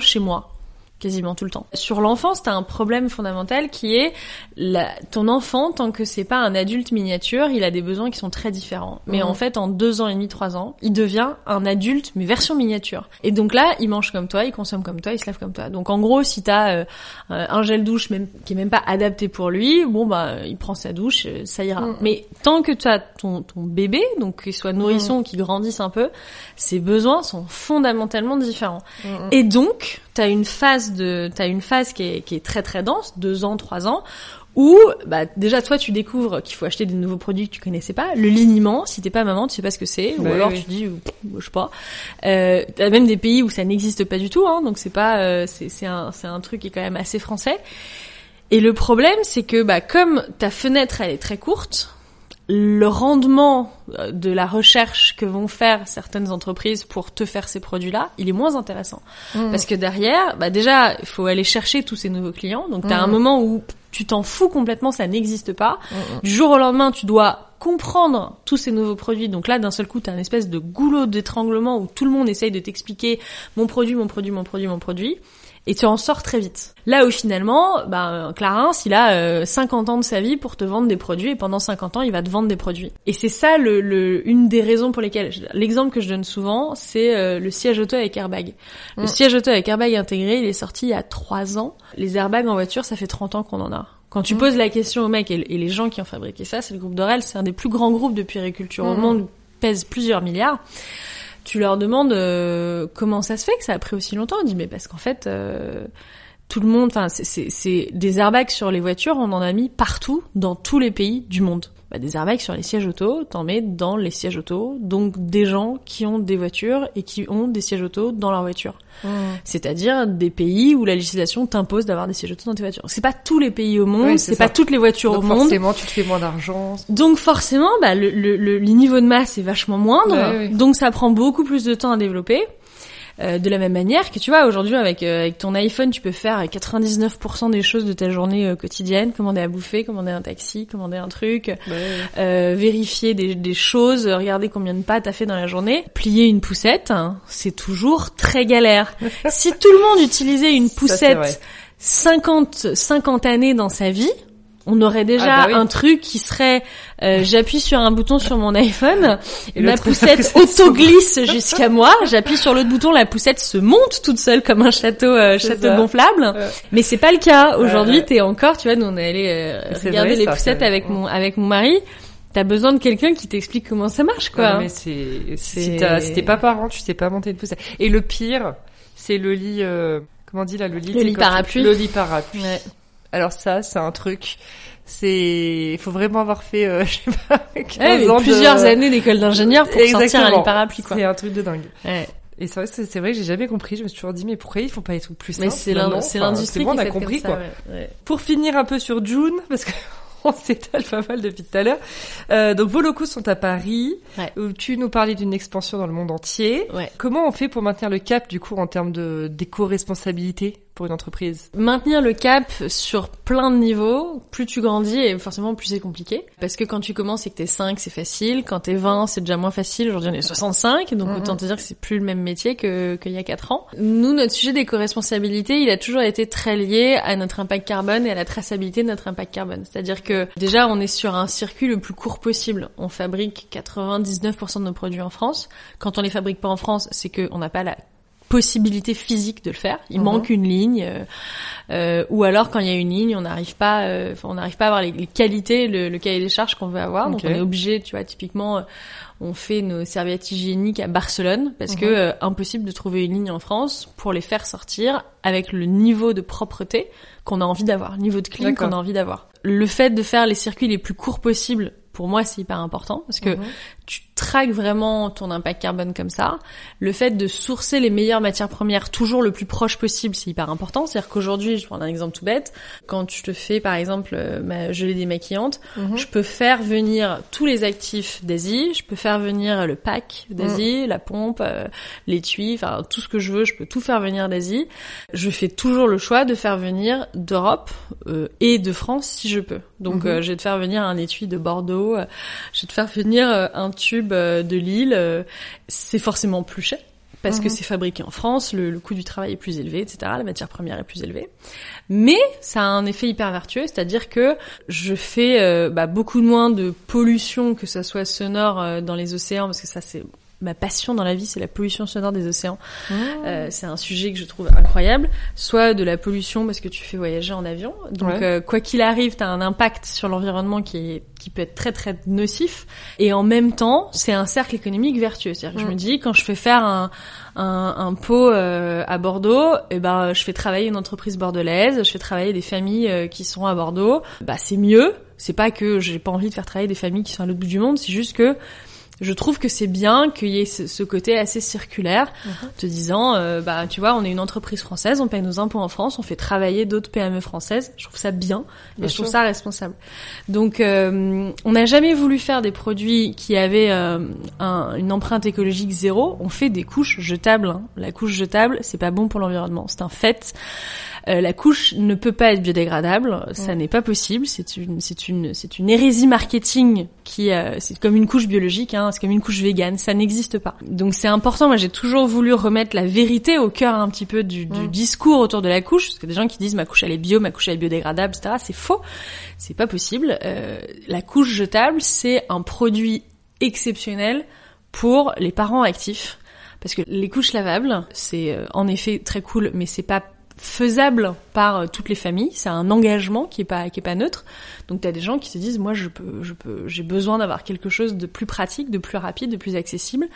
chez moi, quasiment tout le temps. Sur l'enfance, t'as un problème fondamental qui est la, ton enfant, tant que c'est pas un adulte miniature, il a des besoins qui sont très différents. Mais Mhm. en fait, en deux ans et demi, trois ans, il devient un adulte, mais version miniature. Et donc là, il mange comme toi, il consomme comme toi, il se lave comme toi. Donc en gros, si t'as euh, un gel douche même qui est même pas adapté pour lui, bon bah il prend sa douche, euh, ça ira. Mhm. Mais tant que tu as ton, ton bébé, donc qu'il soit nourrisson, qu'il grandisse un peu, ses besoins sont fondamentalement différents. Mm, Et donc, t'as une phase de, t'as une phase qui est, qui est très très dense, deux ans, trois ans, où bah déjà toi tu découvres qu'il faut acheter des nouveaux produits que tu connaissais pas. Le liniment, si t'es pas maman, tu sais pas ce que c'est, ou Bah alors oui. tu dis, je sais pas. Euh, t'as même des pays où ça n'existe pas du tout, hein, donc c'est pas, euh, c'est c'est un, c'est un truc qui est quand même assez français. Et le problème, c'est que bah comme ta fenêtre elle est très courte, le rendement euh, de la recherche que vont faire certaines entreprises pour te faire ces produits-là, il est moins intéressant. mm. Parce que derrière, bah déjà, il faut aller chercher tous ces nouveaux clients. Donc, t'as Mhm. un moment où tu t'en fous complètement, ça n'existe pas. Mm, Du jour au lendemain, tu dois comprendre tous ces nouveaux produits. Donc là, d'un seul coup, t'as une espèce de goulot d'étranglement où tout le monde essaye de t'expliquer mon produit, mon produit, mon produit, mon produit. Et tu en sors très vite. Là où finalement, bah, Clarins, il a euh, 50 ans de sa vie pour te vendre des produits et pendant 50 ans, il va te vendre des produits. Et c'est ça le, le- une des raisons pour lesquelles, l'exemple que je donne souvent, c'est euh, le siège auto avec airbag. Le Mm. siège auto avec airbag intégré, il est sorti il y a 3 ans. Les airbags en voiture, ça fait 30 ans qu'on en a. Quand tu Mm. poses la question aux mecs et, et les gens qui ont fabriqué ça, c'est le groupe Dorel, c'est un des plus grands groupes de puériculture au Mm. monde, pèse plusieurs milliards. Tu leur demandes euh, comment ça se fait que ça a pris aussi longtemps. On dit mais parce qu'en fait euh, tout le monde, enfin c'est- des airbags sur les voitures, on en a mis partout dans tous les pays du monde. Bah, des airbags sur les sièges auto, t'en mets dans les sièges auto, donc des gens qui ont des voitures et qui ont des sièges auto dans leur voiture. mm. C'est-à-dire des pays où la législation t'impose d'avoir des sièges auto dans tes voitures. C'est pas tous les pays au monde, Oui, c'est pas toutes les voitures Donc au monde. forcément, tu te fais moins d'argent. Donc forcément, bah, le, le, le, le niveau de masse est vachement moindre, Ouais, donc ça prend beaucoup plus de temps à développer. Euh, de la même manière que tu vois aujourd'hui avec euh, avec ton iPhone tu peux faire 99% des choses de ta journée euh, quotidienne commander à bouffer commander un taxi commander un truc vérifier des, des choses regarder combien de pas t'as fait dans la journée. Plier une poussette hein, c'est toujours très galère. Si tout le monde utilisait une Ça, poussette 50 50 années dans sa vie on aurait déjà Ah bah oui. un truc qui serait euh, j'appuie sur un bouton sur mon iPhone Et ma poussette la poussette auto-glisse jusqu'à moi j'appuie sur l'autre bouton la poussette se monte toute seule comme un château euh, château ça. gonflable Ouais. mais c'est pas le cas aujourd'hui Ouais, ouais. t'es encore tu vois nous on est allé euh, regarder vrai, les ça, poussettes avec mon avec mon mari t'as besoin de quelqu'un qui t'explique comment ça marche quoi Non, mais c'est si t'as- si t'es pas parent, tu sais pas monter une poussette. Et le pire, c'est le lit. euh, comment on dit là le lit Le lit parapluie. Le lit parapluie. Ouais. Alors ça, c'est un truc. C'est, il faut vraiment avoir fait, euh, je sais pas, 15 Ouais, mais ans de- plusieurs années d'école d'ingénieur pour sortir un Exactement. parapluie quoi C'est un truc de dingue. Ouais. Et c'est vrai, c'est vrai que j'ai jamais compris. Je me suis toujours dit, mais pourquoi ils font pas les trucs plus mais simples c'est maintenant c'est Enfin, l'industrie bon, qui on a fait compris comme quoi. ça, ouais. Pour finir un peu sur June, parce que on s'étale pas mal depuis tout à l'heure. Euh, donc vos locaux sont à Paris, Ouais. où tu nous parlais d'une expansion dans le monde entier. Ouais. Comment on fait pour maintenir le cap du coup en termes de d'éco-responsabilité? Pour une entreprise Maintenir le cap sur plein de niveaux, plus tu grandis et forcément plus c'est compliqué. Parce que quand tu commences et que t'es 5, c'est facile. Quand t'es 20, c'est déjà moins facile. Aujourd'hui, on est 65, donc autant te dire que c'est plus le même métier que qu'il y a 4 ans. Nous, notre sujet d'éco-responsabilité, il a toujours été très lié à notre impact carbone et à la traçabilité de notre impact carbone. C'est-à-dire que déjà, on est sur un circuit le plus court possible. On fabrique 99% de nos produits en France. Quand on les fabrique pas en France, c'est que on n'a pas la possibilité physique de le faire. Il Mhm. manque une ligne, euh, euh, ou alors quand il y a une ligne, on n'arrive pas, euh, on n'arrive pas à avoir les, les qualités, le, le cahier des charges qu'on veut avoir. Donc Ok. on est obligé, tu vois, typiquement, euh, on fait nos serviettes hygiéniques à Barcelone parce que Mhm. euh, impossible de trouver une ligne en France pour les faire sortir avec le niveau de propreté qu'on a envie d'avoir, le niveau de clean qu'on a envie d'avoir. Le fait de faire les circuits les plus courts possibles, pour moi, c'est hyper important parce que Mhm. tu traques vraiment ton impact carbone comme ça. Le fait de sourcer les meilleures matières premières toujours le plus proche possible, c'est hyper important. C'est-à-dire qu'aujourd'hui, je prends un exemple tout bête, quand tu te fais par exemple euh, ma gelée démaquillante, Mhm. je peux faire venir tous les actifs d'Asie, je peux faire venir le pack d'Asie, la pompe, euh, l'étui, enfin tout ce que je veux, je peux tout faire venir d'Asie. Je fais toujours le choix de faire venir d'Europe euh, et de France si je peux. Donc Mhm. euh, je vais te faire venir un étui de Bordeaux, je vais te faire venir un tube euh, de Lille. euh, c'est forcément plus cher parce que Mhm. c'est fabriqué en France, le, le coût du travail est plus élevé, etc. La matière première est plus élevée. Mais ça a un effet hyper vertueux, c'est-à-dire que je fais euh, bah, beaucoup moins de pollution, que ça soit sonore euh, dans les océans, parce que ça c'est ma passion dans la vie, c'est la pollution sonore des océans. Mhm. Euh, c'est un sujet que je trouve incroyable. Soit de la pollution parce que tu fais voyager en avion. Donc Ouais. euh, quoi qu'il arrive, tu as un impact sur l'environnement qui est qui peut être très très nocif. Et en même temps, c'est un cercle économique vertueux. C'est-à-dire que je me dis quand je fais faire un un, un pot euh, à Bordeaux, et ben je fais travailler une entreprise bordelaise, je fais travailler des familles euh, qui sont à Bordeaux. Bah c'est mieux. C'est pas que j'ai pas envie de faire travailler des familles qui sont à l'autre bout du monde. C'est juste que je trouve que c'est bien qu'il y ait ce, côté assez circulaire, Mhm. te disant, euh, bah tu vois, on est une entreprise française, on paye nos impôts en France, on fait travailler d'autres PME françaises. Je trouve ça bien et Bien je trouve sûr. ça responsable. Donc, euh, on n'a jamais voulu faire des produits qui avaient euh, un- une empreinte écologique zéro. On fait des couches jetables. hein. La couche jetable, c'est pas bon pour l'environnement, c'est un fait. Euh, la couche ne peut pas être biodégradable, ça n'est pas possible. C'est une, c'est une, c'est une hérésie marketing qui, euh, c'est comme une couche biologique, hein, c'est comme une couche végane, ça n'existe pas. Donc c'est important. Moi, j'ai toujours voulu remettre la vérité au cœur un petit peu du, du discours autour de la couche, parce que des gens qui disent ma couche elle est bio, ma couche elle est biodégradable, etc. C'est faux, c'est pas possible. Euh, la couche jetable, c'est un produit exceptionnel pour les parents actifs. Parce que les couches lavables, c'est euh, en effet très cool, mais c'est pas faisable par euh, toutes les familles. C'est un engagement qui est pas qui est pas neutre. Donc t'as des gens qui se disent moi je peux je peux j'ai besoin d'avoir quelque chose de plus pratique, de plus rapide, de plus accessible.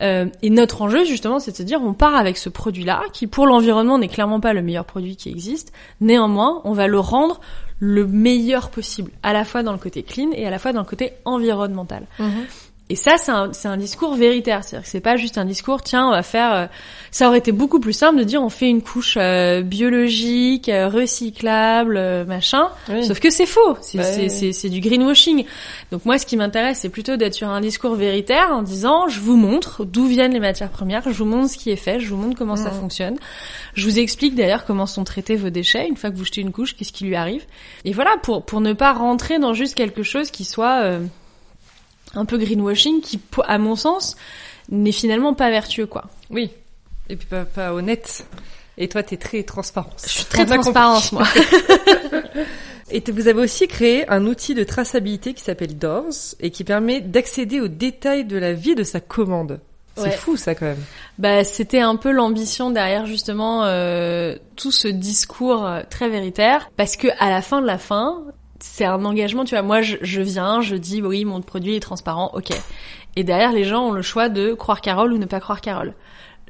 Euh, et notre enjeu justement c'est de se dire on part avec ce produit là qui pour l'environnement n'est clairement pas le meilleur produit qui existe. Néanmoins on va le rendre le meilleur possible, à la fois dans le côté clean et à la fois dans le côté environnemental. Mhm. Et ça, c'est un, discours véritaire. C'est-à-dire que c'est pas juste un discours, tiens, on va faire... euh, Ça aurait été beaucoup plus simple de dire, on fait une couche euh, biologique, euh, recyclable, machin. Oui. Sauf que c'est faux. C'est, Ouais. c'est, du greenwashing. Donc moi, ce qui m'intéresse, c'est plutôt d'être sur un discours véritaire en disant, je vous montre d'où viennent les matières premières, je vous montre ce qui est fait, je vous montre comment ça Mhm. fonctionne. Je vous explique d'ailleurs comment sont traités vos déchets. Une fois que vous jetez une couche, qu'est-ce qui lui arrive? Et voilà, pour, pour ne pas rentrer dans juste quelque chose qui soit... un peu greenwashing qui, à mon sens, n'est finalement pas vertueux, quoi. Oui. Et puis pas, pas honnête. Et toi, t'es très transparent. Je suis très transparente, moi. Et vous avez aussi créé un outil de traçabilité qui s'appelle Doors et qui permet d'accéder aux détails de la vie de sa commande. C'est Ouais. fou ça quand même. Bah, c'était un peu l'ambition derrière justement euh, tout ce discours euh, très véritaire, parce que à la fin de la fin, c'est un engagement. Tu vois, moi, je, je viens, je dis oui, mon produit est transparent, ok. Et derrière, les gens ont le choix de croire Carole ou ne pas croire Carole.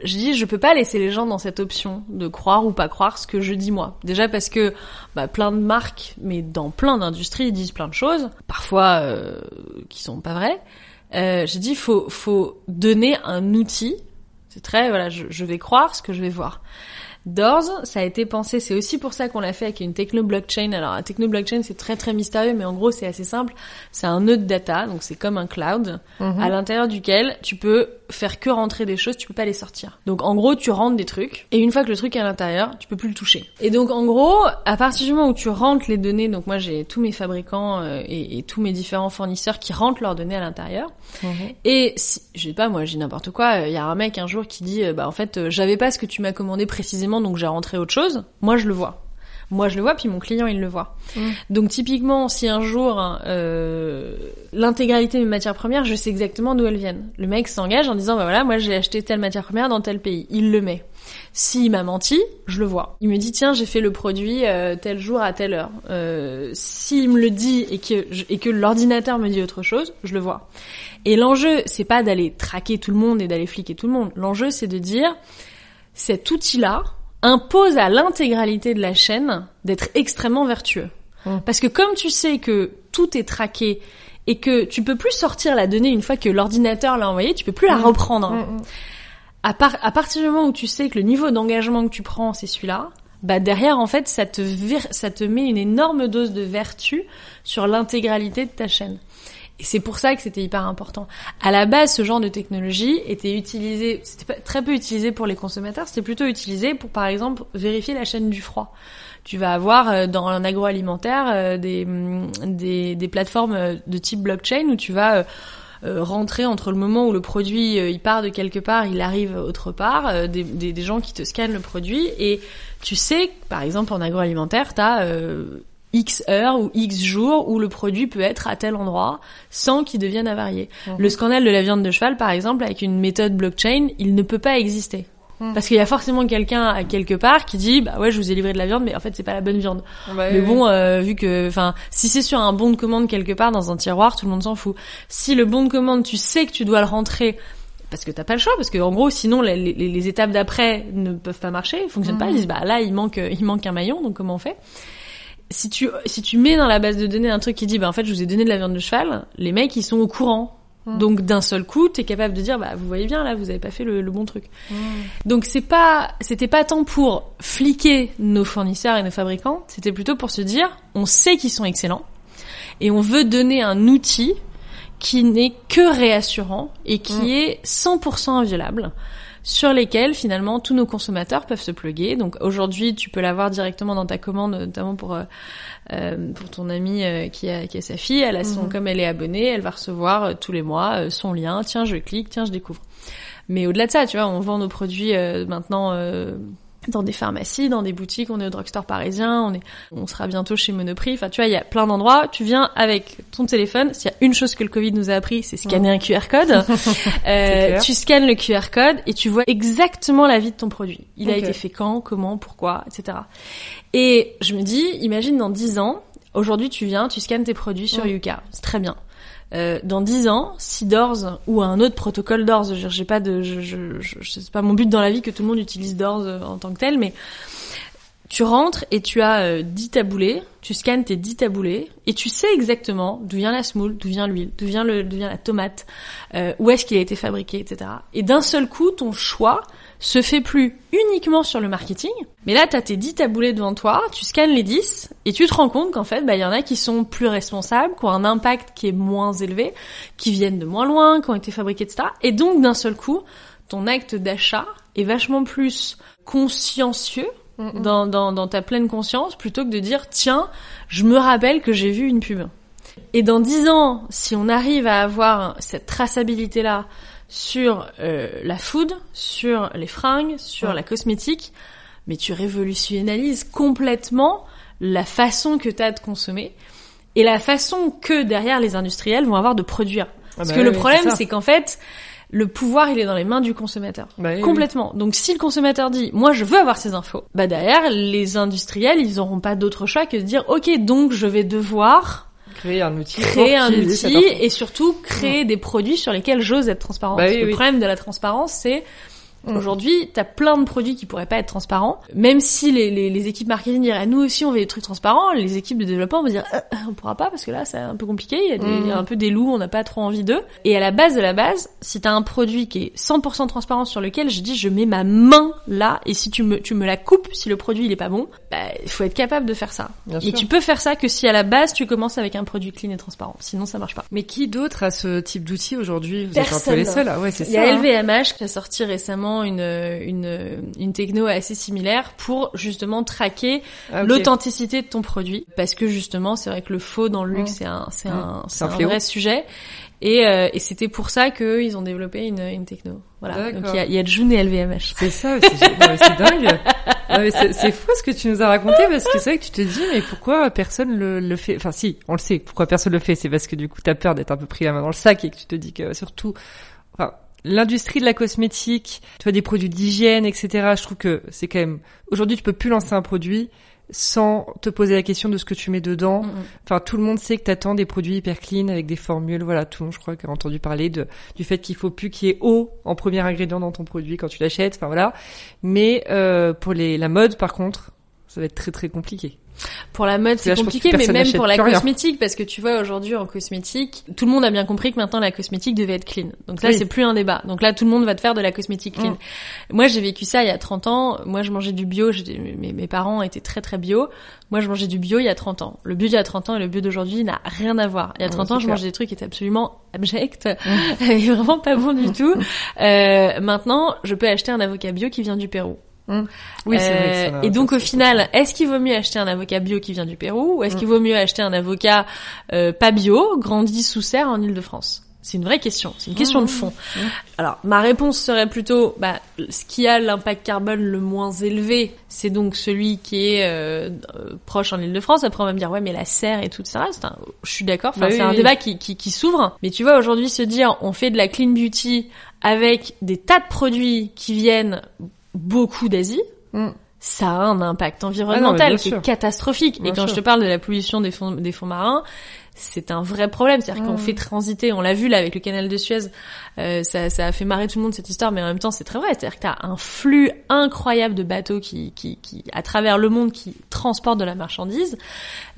Je dis, je peux pas laisser les gens dans cette option de croire ou pas croire ce que je dis moi. Déjà parce que bah, plein de marques, mais dans plein d'industries, disent plein de choses, parfois euh, qui sont pas vraies. Euh, j'ai dit, faut faut donner un outil. C'est très voilà, je, je vais croire ce que je vais voir. Doors, ça a été pensé, c'est aussi pour ça qu'on l'a fait avec une techno blockchain. Alors, la techno blockchain, c'est très très mystérieux, mais en gros, c'est assez simple. C'est un nœud de data, donc c'est comme un cloud, Mhm. à l'intérieur duquel tu peux faire que rentrer des choses, tu peux pas les sortir. Donc, en gros, tu rentres des trucs, et une fois que le truc est à l'intérieur, tu peux plus le toucher. Et donc, en gros, à partir du moment où tu rentres les données, donc moi, j'ai tous mes fabricants euh, et, et tous mes différents fournisseurs qui rentrent leurs données à l'intérieur, Mhm. et si, je sais pas, moi, j'ai n'importe quoi. Il y a un mec un jour qui dit, euh, bah en fait, euh, j'avais pas ce que tu m'as commandé précisément, donc j'ai rentré autre chose. Moi, je le vois. Moi, je le vois, puis mon client, il le voit. Mm. Donc, typiquement, si un jour, euh, l'intégralité de mes matières premières, je sais exactement d'où elles viennent. Le mec s'engage en disant, bah voilà, moi, j'ai acheté telle matière première dans tel pays. Il le met. S'il m'a menti, je le vois. Il me dit, tiens, j'ai fait le produit euh, tel jour à telle heure. Euh, S'il me le dit et que, et que l'ordinateur me dit autre chose, je le vois. Et l'enjeu, c'est pas d'aller traquer tout le monde et d'aller fliquer tout le monde. L'enjeu, c'est de dire, cet outil-là impose à l'intégralité de la chaîne d'être extrêmement vertueux. Mm. Parce que comme tu sais que tout est traqué et que tu peux plus sortir la donnée une fois que l'ordinateur l'a envoyée, tu peux plus la Mm. reprendre. Mm, mm. À, à partir du moment où tu sais que le niveau d'engagement que tu prends, c'est celui-là, bah derrière, en fait, ça te, ça te met une énorme dose de vertu sur l'intégralité de ta chaîne. Et c'est pour ça que c'était hyper important. À la base, ce genre de technologie était utilisé, c'était très peu utilisé pour les consommateurs, c'était plutôt utilisé pour, par exemple, vérifier la chaîne du froid. Tu vas avoir euh, dans un agroalimentaire euh, des, hum, des, des plateformes euh, de type blockchain où tu vas euh, euh, rentrer entre le moment où le produit euh, il part de quelque part, il arrive autre part, euh, des, des, des gens qui te scannent le produit et tu sais, par exemple en agroalimentaire, tu as X heures ou X jours où le produit peut être à tel endroit sans qu'il devienne avarié. Mhm. Le scandale de la viande de cheval, par exemple, avec une méthode blockchain, il ne peut pas exister. Mhm. Parce qu'il y a forcément quelqu'un à quelque part qui dit bah ouais je vous ai livré de la viande mais en fait c'est pas la bonne viande. Ouais, Mais ouais, bon, euh, vu que, enfin, si c'est sur un bon de commande quelque part dans un tiroir, tout le monde s'en fout. Si le bon de commande, tu sais que tu dois le rentrer parce que t'as pas le choix, parce que en gros, sinon les, les- les étapes d'après ne peuvent pas marcher, fonctionnent pas. Mhm. Ils disent bah là il manque, il manque un maillon, donc comment on fait? Si tu si tu mets dans la base de données un truc qui dit bah en fait je vous ai donné de la viande de cheval, les mecs ils sont au courant. Mhm. Donc d'un seul coup, t'es capable de dire bah vous voyez bien là, vous avez pas fait le, le bon truc. Mm. Donc c'est pas, c'était pas tant pour fliquer nos fournisseurs et nos fabricants, c'était plutôt pour se dire, on sait qu'ils sont excellents et on veut donner un outil qui n'est que réassurant et qui Mm. est 100% inviolable sur lesquels finalement tous nos consommateurs peuvent se plugger. Donc aujourd'hui, tu peux l'avoir directement dans ta commande, notamment pour euh, euh, pour ton amie euh, qui a qui a sa fille. Elle a son Mhm. comme elle est abonnée, elle va recevoir euh, tous les mois son lien. Tiens, je clique, tiens, je découvre. Mais au-delà de ça, tu vois, on vend nos produits euh, maintenant euh, dans des pharmacies, dans des boutiques, on est au drugstore parisien, on est, on sera bientôt chez Monoprix. Enfin, tu vois, il y a plein d'endroits. Tu viens avec ton téléphone. S'il y a une chose que le Covid nous a appris, c'est scanner un QR code. Euh, tu scannes le QR code et tu vois exactement la vie de ton produit. Il a été fait quand, comment, pourquoi, etc. Et je me dis, imagine dans 10 ans, aujourd'hui tu viens, tu scannes tes produits sur Mm. Yuka. C'est très bien. Euh, dans 10 ans, si Doors ou un autre protocole Doors, j'ai pas de, je, je, je, c'est pas mon but dans la vie que tout le monde utilise Doors euh, en tant que tel, mais tu rentres et tu as euh, 10 taboulés, tu scannes tes 10 taboulés et tu sais exactement d'où vient la semoule, d'où vient l'huile, d'où vient le, vient la tomate, euh, où est-ce qu'il a été fabriqué, etc. Et d'un seul coup, ton choix se fait plus uniquement sur le marketing, mais là, t'as tes 10 taboulés devant toi, tu scannes les 10, et tu te rends compte qu'en fait, bah, il y en a qui sont plus responsables, qui ont un impact qui est moins élevé, qui viennent de moins loin, qui ont été fabriqués, etc. Et donc, d'un seul coup, ton acte d'achat est vachement plus consciencieux dans, dans, dans ta pleine conscience plutôt que de dire tiens, je me rappelle que j'ai vu une pub. Et dans dix ans, si on arrive à avoir cette traçabilité-là sur euh, la food, sur les fringues, sur Ouais. la cosmétique, mais tu révolutionnalises complètement la façon que tu as de consommer et la façon que derrière les industriels vont avoir de produire. Parce bah que le problème, c'est qu'en fait, le pouvoir, il est dans les mains du consommateur. Bah oui, oui. Complètement. Donc si le consommateur dit moi je veux avoir ces infos, bah derrière les industriels ils auront pas d'autre choix que de dire ok donc je vais devoir Créer un outil. créer un outil et surtout créer des produits sur lesquels j'ose être transparent. Bah oui, oui. Le problème de la transparence c'est Mm. Aujourd'hui, t'as plein de produits qui pourraient pas être transparents. Même si les, les, les équipes marketing diraient nous aussi on veut des trucs transparents, les équipes de développement vont dire Euh, on pourra pas parce que là c'est un peu compliqué, il y, a des- Mm. il y a un peu des loups, on n'a pas trop envie d'eux. Et à la base de la base, si t'as un produit qui est 100% transparent sur lequel je dis je mets ma main là et si tu me tu me la coupes si le produit il est pas bon, bah il faut être capable de faire ça. Bien Et sûr. tu peux faire ça que si à la base tu commences avec un produit clean et transparent, sinon ça marche pas. Mais qui d'autre a ce type d'outil aujourd'hui? Vous êtes un peu Personne. les seuls. Ah ouais, c'est Il y ça. a hein. LVMH qui a sorti récemment une, une, une techno assez similaire pour justement traquer Ah, l'authenticité de ton produit. Parce que justement, c'est vrai que le faux dans le luxe, c'est un, c'est un, C'est un vrai sujet. Et, euh, et c'était pour ça qu'eux, ils ont développé une, une techno. Voilà. D'accord. Donc il y a, y a June et LVMH. C'est ça, c'est non, mais c'est dingue. Non, mais c'est c'est fou ce que tu nous as raconté parce que c'est vrai que tu te dis mais pourquoi personne le, le fait? Enfin si, on le sait. Pourquoi personne le fait? C'est parce que du coup t'as peur d'être un peu pris la main dans le sac et que tu te dis que surtout, l'industrie de la cosmétique, tu vois des produits d'hygiène, etc. Je trouve que c'est quand même aujourd'hui tu peux plus lancer un produit sans te poser la question de ce que tu mets dedans. Mm, mm. Enfin, tout le monde sait que t'attends des produits hyper clean avec des formules. Voilà, tout le monde, je crois, qui a entendu parler de du fait qu'il faut plus qu'il y ait eau en premier ingrédient dans ton produit quand tu l'achètes. Enfin voilà. Mais euh, pour les la mode, par contre, ça va être très très compliqué. Pour la mode, c'est compliqué, mais même pour la cosmétique, parce que tu vois, aujourd'hui, en cosmétique, tout le monde a bien compris que maintenant la cosmétique devait être clean. Donc là, Oui. c'est plus un débat. Donc là, tout le monde va te faire de la cosmétique clean. Mm. Moi, j'ai vécu ça il y a 30 ans. Moi, je mangeais du bio. Mes, mes parents étaient très très bio. Moi, je mangeais du bio il y a 30 ans. Le bio il y a 30 ans et le bio d'aujourd'hui n'a rien à voir. Il y a Ouais, 30 c'est ans, je mangeais des trucs qui étaient absolument abjects, et vraiment pas bons du tout. Euh, maintenant, je peux acheter un avocat bio qui vient du Pérou. Oui, c'est vrai. que Euh, ça et donc au final, est-ce qu'il vaut mieux acheter un avocat bio qui vient du Pérou ou est-ce Mm. qu'il vaut mieux acheter un avocat euh, pas bio, grandi sous serre en Île-de-France? C'est une vraie question, c'est une question de fond. Alors ma réponse serait plutôt, bah, ce qui a l'impact carbone le moins élevé, c'est donc celui qui est euh, euh, proche en Île-de-France. Après on va me dire ouais mais la serre et tout ça, c'est un... je suis d'accord. Enfin oui, c'est un oui. débat qui, qui, qui s'ouvre. Mais tu vois aujourd'hui se dire on fait de la clean beauty avec des tas de produits qui viennent beaucoup d'Asie Mm. ça a un impact Ah non, environnemental qui sûr. est catastrophique. Bien et quand sûr. je te parle de la pollution des fonds, des fonds marins, c'est un vrai problème. C'est-à-dire qu'on Mm. fait transiter, on l'a vu là avec le canal de Suez, euh, ça, ça a fait marrer tout le monde cette histoire, mais en même temps c'est très vrai. C'est-à-dire que t'as un flux incroyable de bateaux qui, qui, qui, à travers le monde, qui transportent de la marchandise,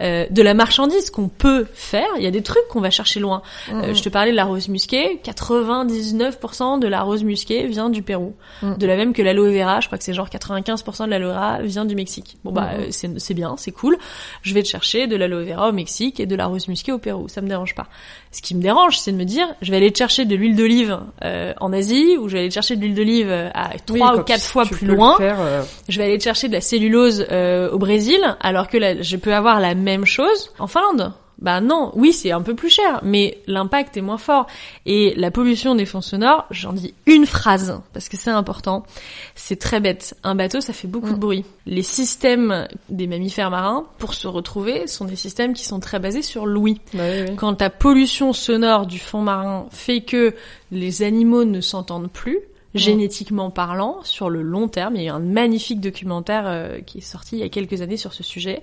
euh, de la marchandise qu'on peut faire. Il y a des trucs qu'on va chercher loin. Euh, je te parlais de la rose musquée. 99% de la rose musquée vient du Pérou. Mm. De la même que l'aloe vera. Je crois que c'est genre 95% de l'aloe vera vient du Mexique. Bon bah Mm. euh, c'est c'est bien, c'est cool. Je vais te chercher de l'aloe vera au Mexique et de la rose musquée au Pérou. Ça me dérange pas. Ce qui me dérange, c'est de me dire, je vais aller chercher de l'huile d'olive euh, en Asie ou je vais aller chercher de l'huile d'olive euh, à Oui, trois ou quatre fois plus loin faire, euh, je vais aller chercher de la cellulose euh, au Brésil, alors que là, je peux avoir la même chose en Finlande. Bah non, oui, c'est un peu plus cher, mais l'impact est moins fort. Et la pollution des fonds sonores, j'en dis une phrase, parce que c'est important. C'est très bête. Un bateau, ça fait beaucoup Mm. de bruit. Les systèmes des mammifères marins, pour se retrouver, sont des systèmes qui sont très basés sur l'ouïe. bah oui, oui. Quand ta pollution sonore du fond marin fait que les animaux ne s'entendent plus, génétiquement parlant, sur le long terme, il y a eu un magnifique documentaire euh, qui est sorti il y a quelques années sur ce sujet,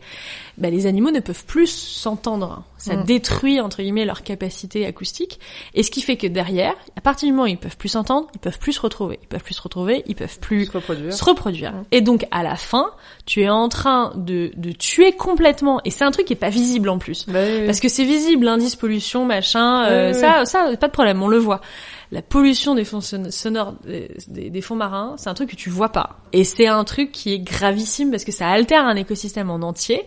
bah, les animaux ne peuvent plus s'entendre. Ça Mm. détruit, entre guillemets, leur capacité acoustique. Et ce qui fait que derrière, à partir du moment où ils peuvent plus s'entendre, ils peuvent plus se retrouver. Ils peuvent plus se retrouver, ils peuvent plus Se reproduire. se reproduire. Mm. Et donc à la fin, tu es en train de, de tuer complètement, et c'est un truc qui est pas visible en plus. Bah oui, oui. Parce que c'est visible, indice, pollution, machin, euh, ouais, ça, ça, pas de problème, on le voit. La pollution des fonds son- sonores des fonds marins, c'est un truc que tu vois pas. Et c'est un truc qui est gravissime parce que ça altère un écosystème en entier.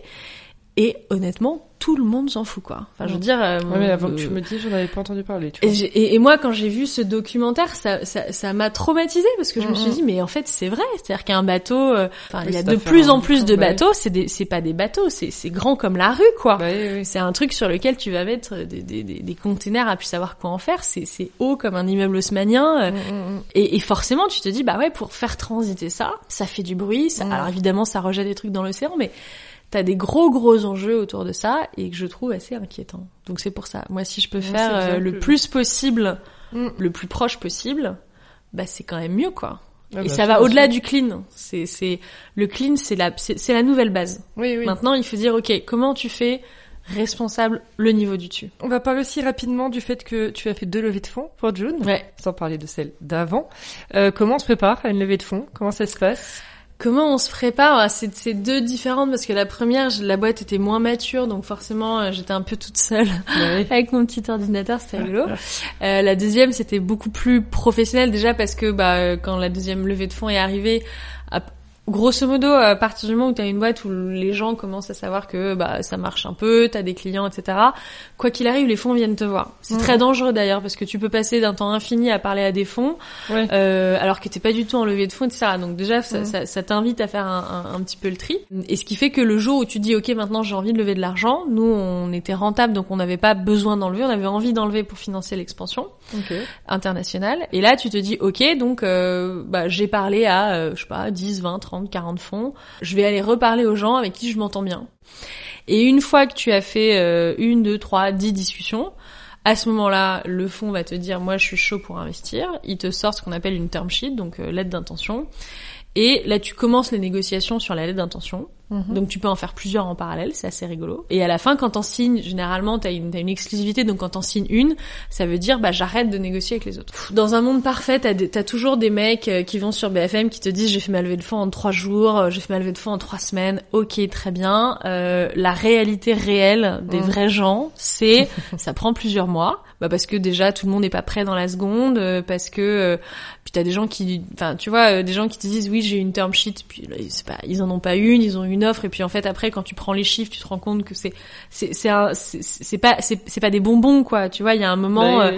Et honnêtement, tout le monde s'en fout, quoi. Enfin, je veux dire... euh, Ouais, mais avant que euh, tu me dises, j'en avais pas entendu parler. Tu et, vois. et- et moi, quand j'ai vu ce documentaire, ça, ça, ça m'a traumatisé parce que je me suis Mhm. dit, mais en fait, c'est vrai. C'est-à-dire qu'un bateau, euh, Oui, il y a de plus en plus de bah bateaux. C'est des, c'est pas des bateaux, c'est, c'est grand comme la rue, quoi. Bah oui, oui. C'est un truc sur lequel tu vas mettre des, des, des, des containers à plus savoir quoi en faire. C'est, c'est haut comme un immeuble haussmanien. euh, Mm, mm, mm. Et, et forcément, tu te dis, bah ouais, pour faire transiter ça, ça fait du bruit. Ça. Alors évidemment, ça rejette des trucs dans l'océan, mais t'as des gros gros enjeux autour de ça et que je trouve assez inquiétant. Donc c'est pour ça. Moi, si je peux Ouais, faire euh, le plus possible, Mm. le plus proche possible, bah c'est quand même mieux, quoi. Ah et bah, ça va au-delà du clean. C'est, c'est le clean, c'est la, c'est, c'est la nouvelle base. Oui, oui. Maintenant, il faut dire, ok, comment tu fais responsable le niveau du dessus? On va parler aussi rapidement du fait que tu as fait deux levées de fonds pour June, Ouais. sans parler de celle d'avant. Euh, comment on se prépare à une levée de fonds? Comment ça se passe? Comment on se prépare C'est deux différentes? Parce que la première, la boîte était moins mature, donc forcément euh, j'étais un peu toute seule Bah oui. avec mon petit ordinateur, c'était rigolo. Euh, la deuxième, c'était beaucoup plus professionnel déjà parce que bah euh, quand la deuxième levée de fonds est arrivée, grosso modo, à partir du moment où tu as une boîte où les gens commencent à savoir que bah ça marche un peu, tu as des clients, etc. Quoi qu'il arrive, les fonds viennent te voir. C'est Mhm. très dangereux d'ailleurs parce que tu peux passer d'un temps infini à parler à des fonds euh, alors que t'es pas du tout en levée de fonds, etc. Donc déjà, ça, Mhm. ça, ça t'invite à faire un, un, un petit peu le tri. Et ce qui fait que le jour où tu dis, ok, maintenant j'ai envie de lever de l'argent, nous on était rentable, donc on n'avait pas besoin d'enlever, on avait envie d'enlever pour financer l'expansion Ok. internationale. Et là, tu te dis, ok, donc euh, bah, j'ai parlé à, euh, je sais pas, 10, 20, 30 30, 40 fonds. Je vais aller reparler aux gens avec qui je m'entends bien. Et une fois que tu as fait euh, une, deux, trois, dix discussions, à ce moment-là, le fonds va te dire, moi, je suis chaud pour investir. Il te sort ce qu'on appelle une term sheet, donc euh, lettre d'intention. Et là, tu commences les négociations sur la lettre d'intention. Mhm. Donc tu peux en faire plusieurs en parallèle, c'est assez rigolo. Et à la fin, quand t'en signes, généralement t'as une, exclusivité, donc quand t'en signes une, ça veut dire bah j'arrête de négocier avec les autres. Dans un monde parfait, t'as toujours des mecs euh, qui vont sur BFM qui te disent j'ai fait ma levée de fonds en trois jours, euh, j'ai fait ma levée de fonds en trois semaines. Ok, très bien. Euh, la réalité réelle des Mhm. vrais gens, c'est ça prend plusieurs mois. Bah parce que déjà tout le monde n'est pas prêt dans la seconde, euh, parce que euh, puis t'as des gens qui, enfin tu vois, euh, des gens qui te disent oui j'ai une term sheet, puis là, c'est pas, ils en ont pas une, ils ont une offre, et puis en fait après quand tu prends les chiffres, tu te rends compte que c'est c'est c'est un- c'est pas c'est c'est pas des bonbons quoi, tu vois, il y a un moment, Bah,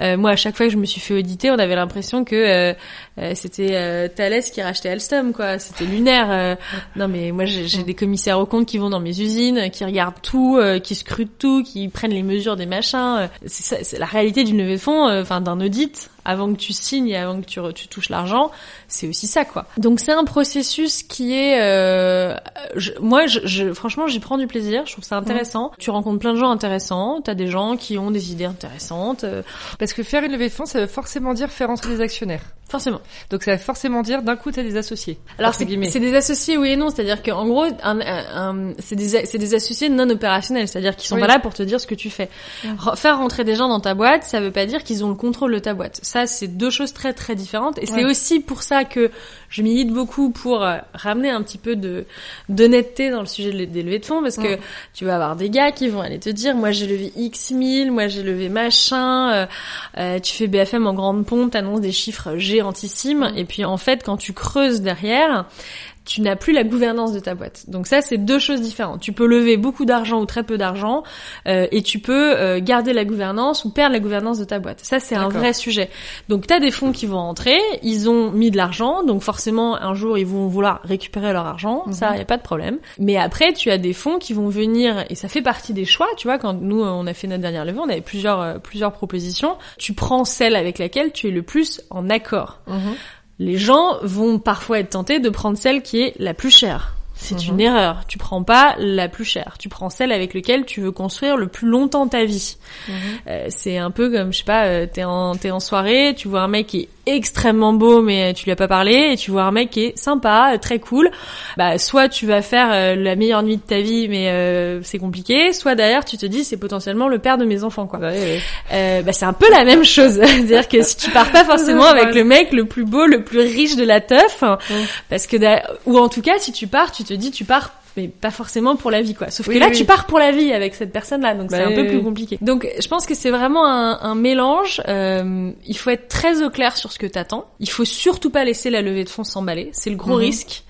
euh, moi à chaque fois que je me suis fait auditer, on avait l'impression que euh, c'était euh, Thales qui rachetait Alstom quoi, c'était lunaire. euh. non mais moi j'ai des commissaires aux comptes qui vont dans mes usines, qui regardent tout, euh, qui scrutent tout, qui prennent les mesures des machins. C'est la réalité d'une levée de fonds, enfin d'un audit avant que tu signes et avant que tu, tu touches l'argent, c'est aussi ça quoi. Donc c'est un processus qui est, euh, je- moi je, je- franchement j'y prends du plaisir, je trouve ça intéressant. Tu rencontres plein de gens intéressants, t'as des gens qui ont des idées intéressantes, euh, Parce que faire une levée de fonds, ça veut forcément dire faire entrer des actionnaires. forcément. Donc ça veut forcément dire d'un coup t'as des associés. Alors c'est des associés oui et non, c'est-à-dire qu'en gros un, un- c'est des c'est des associés non opérationnels, c'est-à-dire qu'ils sont Oui. pas là pour te dire ce que tu fais. Faire rentrer des gens dans ta boîte, ça veut pas dire qu'ils ont le contrôle de ta boîte. Ça c'est deux choses très très différentes. Et c'est aussi pour ça que je milite beaucoup pour euh, ramener un petit peu de d'honnêteté dans le sujet de- des levées de fonds parce que tu vas avoir des gars qui vont aller te dire moi j'ai levé X mille, moi j'ai levé machin, euh, euh, tu fais BFM en grande pompe, t'annonces des chiffres géantissimes. Et puis en fait quand tu creuses derrière tu n'as plus la gouvernance de ta boîte. Donc ça, c'est deux choses différentes. Tu peux lever beaucoup d'argent ou très peu d'argent, euh, et tu peux euh, garder la gouvernance ou perdre la gouvernance de ta boîte. Ça, c'est un vrai sujet. Donc tu as des fonds qui vont rentrer, ils ont mis de l'argent, donc forcément un jour ils vont vouloir récupérer leur argent, Mhm. ça, y a pas de problème. Mais après, tu as des fonds qui vont venir, et ça fait partie des choix, tu vois, quand nous, on a fait notre dernière levée, on avait plusieurs, euh, plusieurs propositions. Tu prends celle avec laquelle tu es le plus en accord Mhm. Les gens vont parfois être tentés de prendre celle qui est la plus chère. C'est Mhm. une erreur. Tu prends pas la plus chère. Tu prends celle avec laquelle tu veux construire le plus longtemps ta vie. Mhm. Euh, c'est un peu comme, je sais pas, euh, t'es en, t'es en soirée, tu vois un mec qui est extrêmement beau mais tu lui as pas parlé, et tu vois un mec qui est sympa, euh, très cool. Bah, soit tu vas faire euh, la meilleure nuit de ta vie mais euh, c'est compliqué, soit derrière tu te dis c'est potentiellement le père de mes enfants quoi. Ouais, ouais. Euh, bah, c'est un peu la même chose. C'est-à-dire que si tu pars pas forcément avec le mec le plus beau, le plus riche de la teuf, parce que ou en tout cas si tu pars, tu te dis tu pars mais pas forcément pour la vie quoi. Sauf Oui, que là oui. tu pars pour la vie avec cette personne là, donc Bah c'est un oui, peu plus compliqué. Donc je pense que c'est vraiment un, un mélange. Euh, il faut être très au clair sur ce que t'attends. Il faut surtout pas laisser la levée de fonds s'emballer. C'est le gros Mhm. risque.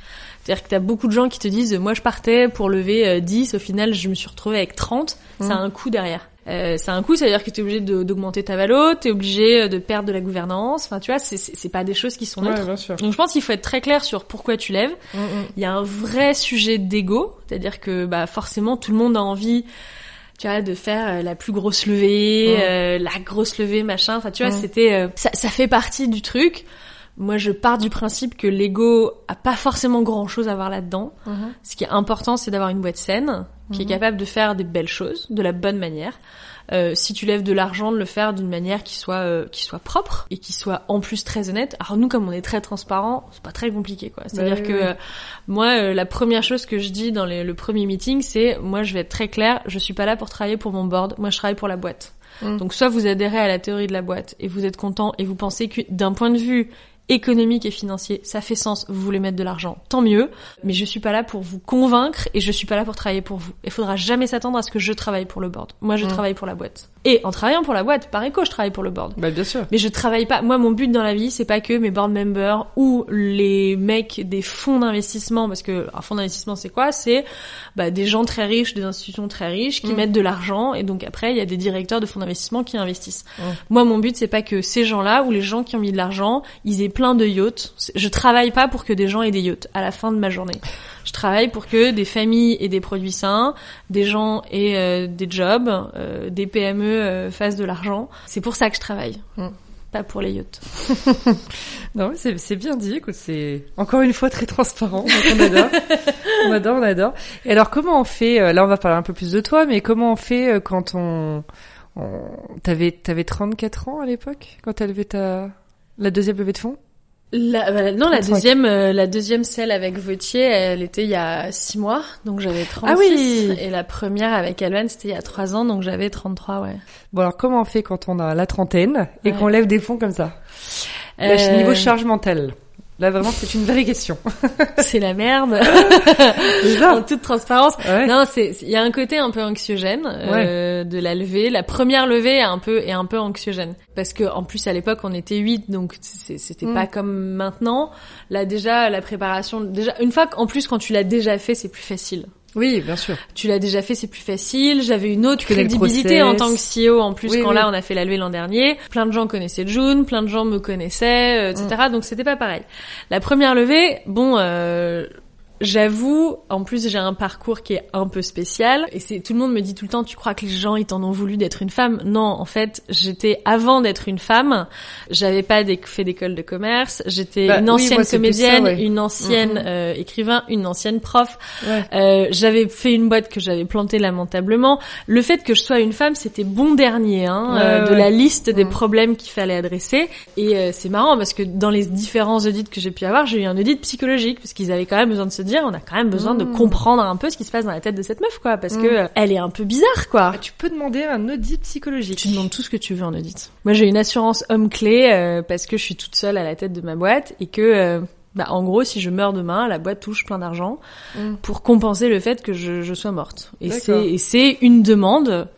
C'est-à-dire que t'as beaucoup de gens qui te disent moi je partais pour lever euh, 10, au final je me suis retrouvée avec 30. Ça a Mhm. un coût derrière. Euh, ça a un coût, c'est-à-dire que t'es obligé de- d'augmenter ta valo, t'es obligé euh, de perdre de la gouvernance. Enfin, tu vois, c'est- pas des choses qui sont neutres. Ouais, bien sûr. Donc je pense qu'il faut être très clair sur pourquoi tu lèves. Mhm. Il y a un vrai sujet d'ego, c'est-à-dire que bah forcément tout le monde a envie tu vois de faire euh, la plus grosse levée, Mhm. euh, la grosse levée machin. Enfin tu vois, c'était euh, ça, ça fait partie du truc. Moi, je pars du principe que l'ego a pas forcément grand-chose à voir là-dedans. Mhm. Ce qui est important, c'est d'avoir une boîte saine, qui est Mhm. capable de faire des belles choses, de la bonne manière. Euh, si tu lèves de l'argent, de le faire d'une manière qui soit euh, qui soit propre et qui soit en plus très honnête. Alors nous, comme on est très transparent, c'est pas très compliqué, quoi. C'est-à-dire oui, que euh, moi, euh, la première chose que je dis dans les- le premier meeting, c'est moi, je vais être très clair. Je suis pas là pour travailler pour mon board. Moi, je travaille pour la boîte. Mhm. Donc soit vous adhérez à la théorie de la boîte et vous êtes content et vous pensez que d'un point de vue économique et financier, ça fait sens, vous voulez mettre de l'argent, tant mieux, mais je suis pas là pour vous convaincre et je suis pas là pour travailler pour vous. Il faudra jamais s'attendre à ce que je travaille pour le board. Moi, je Mm. travaille pour la boîte. Et en travaillant pour la boîte, par écho, je travaille pour le board. Bah bien sûr. Mais je travaille pas. Moi, mon but dans la vie, c'est pas que mes board members ou les mecs des fonds d'investissement, parce que un fonds d'investissement, c'est quoi? C'est bah, des gens très riches, des institutions très riches qui Mm. mettent de l'argent, et donc après, il y a des directeurs de fonds d'investissement qui investissent. Mm. Moi, mon but, c'est pas que ces gens-là ou les gens qui ont mis de l'argent, ils aient plein de yachts. Je travaille pas pour que des gens aient des yachts à la fin de ma journée. Je travaille pour que des familles aient des produits sains, des gens aient euh, des jobs, euh, des PME euh, fassent de l'argent. C'est pour ça que je travaille. Mm. pas pour les yachts. Non, mais c'est bien dit. Écoute, c'est encore une fois très transparent. on adore, on adore, on adore. Et alors, comment on fait Là, on va parler un peu plus de toi, mais comment on fait quand on, on... t'avais t'avais 34 ans à l'époque quand t'as levé ta la deuxième levée de fonds? La, bah, non, la 35. deuxième, euh, la deuxième celle avec Vautier, elle était il y a six mois, donc j'avais 36. Ah oui. Et la première avec Alban, c'était il y a trois ans, donc j'avais 33, ouais. Bon, alors comment on fait quand on a la trentaine et Ouais. qu'on lève des fonds comme ça? Là, Euh, Niveau charge mentale. Là, vraiment, c'est une vraie question. c'est la merde. En toute transparence. Ouais. Non, c'est il y a un côté un peu anxiogène euh, de la levée. La première levée est un peu est un peu anxiogène parce que en plus à l'époque on était huit, donc c'est- c'était Mm. pas comme maintenant. Là déjà la préparation, déjà une fois qu'en plus quand tu l'as déjà fait, c'est plus facile. Oui, bien sûr. Tu l'as déjà fait, c'est plus facile. J'avais une autre crédibilité en tant que CEO en plus Oui, quand oui. là on a fait la levée l'an dernier. Plein de gens connaissaient June, plein de gens me connaissaient, euh, etc. Mm. Donc c'était pas pareil. La première levée, bon, euh, j'avoue, en plus j'ai un parcours qui est un peu spécial et c'est tout le monde me dit tout le temps, tu crois que les gens ils t'en ont voulu d'être une femme? Non, en fait, j'étais avant d'être une femme, j'avais pas fait d'école de commerce, j'étais Bah, une oui, ancienne moi, ça, comédienne, ouais. une ancienne euh, écrivain, une ancienne prof. Ouais. Euh, j'avais fait une boîte que j'avais plantée lamentablement. Le fait que je sois une femme, c'était bon dernier hein, Ouais, euh, de la liste des Mm. problèmes qu'il fallait adresser. Et euh, c'est marrant parce que dans les différents audits que j'ai pu avoir, j'ai eu un audit psychologique parce qu'ils avaient quand même besoin de se dire, on a quand même besoin de Mm. comprendre un peu ce qui se passe dans la tête de cette meuf, quoi, parce Mm. que euh, elle est un peu bizarre, quoi. Ah, tu peux demander un audit psychologique. Tu demandes tout ce que tu veux en audit. Moi, j'ai une assurance homme clé euh, parce que je suis toute seule à la tête de ma boîte et que, euh, bah, en gros, si je meurs demain, la boîte touche plein d'argent Mm. pour compenser le fait que je, je sois morte. Et D'accord. c'est et c'est une demande.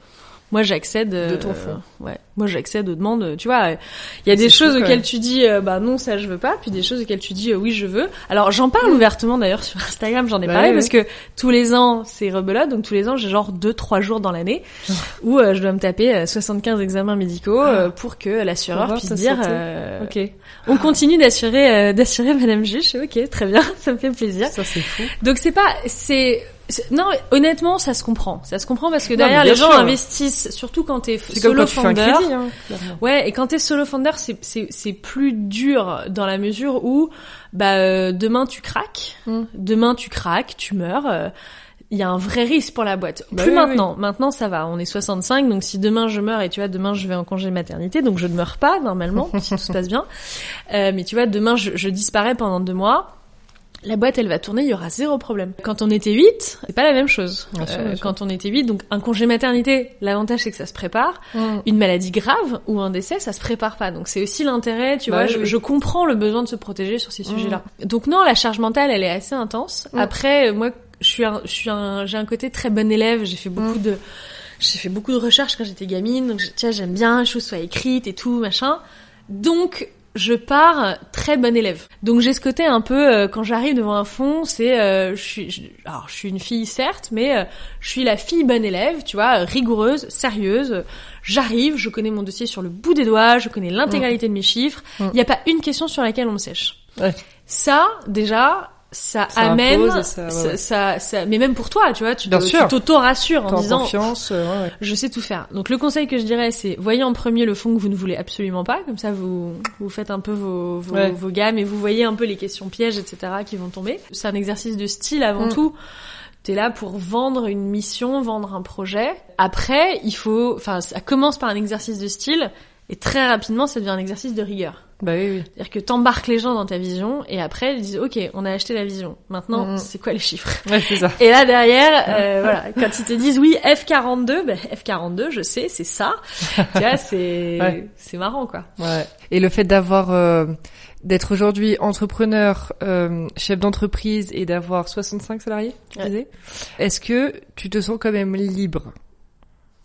Moi, j'accède. euh, De ton fonds. ouais. Moi, j'accède aux demandes. Tu vois, il y a des choses auxquelles même. tu dis, euh, bah non, ça je veux pas, puis des choses auxquelles tu dis, euh, oui, je veux. Alors, j'en parle ouvertement d'ailleurs sur Instagram. J'en ai Bah parlé parce que tous les ans, c'est rebelote. Donc tous les ans, j'ai genre deux, trois jours dans l'année où euh, je dois me taper euh, 75 examens médicaux euh, pour que l'assureur puisse dire euh, Ok. on continue d'assurer euh, d'assurer madame juge ok très bien ça me fait plaisir Ça, c'est fou. donc c'est pas c'est- non honnêtement ça se comprend ça se comprend parce que derrière les gens sûr. investissent surtout quand t'es solo founder hein. Ouais, et quand t'es solo founder, c'est c'est c'est plus dur dans la mesure où bah euh, demain tu craques, Mm. demain tu craques, tu meurs. euh, il y a un vrai risque pour la boîte. Bah plus oui, maintenant. Maintenant, ça va. On est 65, donc si demain je meurs et tu vois, demain je vais en congé maternité, donc je ne meurs pas normalement, si tout se passe bien. Euh, mais tu vois, demain je, je disparais pendant deux mois. La boîte, elle va tourner, il y aura zéro problème. Quand on était 8, c'est pas la même chose. Bien sûr, Euh, bien sûr. quand on était 8, donc un congé maternité, l'avantage c'est que ça se prépare Mm. une maladie grave ou un décès, ça se prépare pas. Donc c'est aussi l'intérêt, tu Bah vois, oui, je, oui. je comprends le besoin de se protéger sur ces Mm. sujets-là. Donc non, la charge mentale, elle est assez intense. Mm. Après, moi, je suis un, je suis un, j'ai un côté très bon élève. J'ai fait beaucoup de, j'ai fait beaucoup de recherches quand j'étais gamine. Donc tiens, j'aime bien, les choses soient écrites et tout, machin. Donc je pars très bon élève. Donc j'ai ce côté un peu euh, quand j'arrive devant un fond, c'est euh, je suis je- alors je suis une fille certes, mais euh, je suis la fille bonne élève, tu vois, rigoureuse, sérieuse. J'arrive, je connais mon dossier sur le bout des doigts, je connais l'intégralité de mes chiffres. Il Mm. n'y a pas une question sur laquelle on me sèche. Ouais. Ça déjà ça, Ça amène ça- ouais, ça, ouais. ça- ça- mais même pour toi tu vois tu t'auto-rassures T'es en disant confiance, euh, ouais, je sais tout faire. Donc le conseil que je dirais, c'est voyez en premier le fond que vous ne voulez absolument pas, comme ça vous vous faites un peu vos vos, vos gammes et vous voyez un peu les questions pièges, etc. qui vont tomber. C'est un exercice de style avant Mm. tout. T'es là pour vendre une mission, vendre un projet. Après, il faut, enfin, ça commence par un exercice de style et très rapidement, ça devient un exercice de rigueur. Bah oui, oui. C'est-à-dire que t'embarques les gens dans ta vision et après ils disent ok, on a acheté la vision. Maintenant, c'est quoi les chiffres? Ouais, c'est ça. et là derrière, euh, voilà, quand ils te disent oui F42, ben F42, je sais, c'est ça. tu vois, c'est Ouais. c'est marrant quoi. Ouais. Et le fait d'avoir euh, d'être aujourd'hui entrepreneur, euh, chef d'entreprise et d'avoir 65 salariés, tu Ouais. disais, est-ce que tu te sens quand même libre?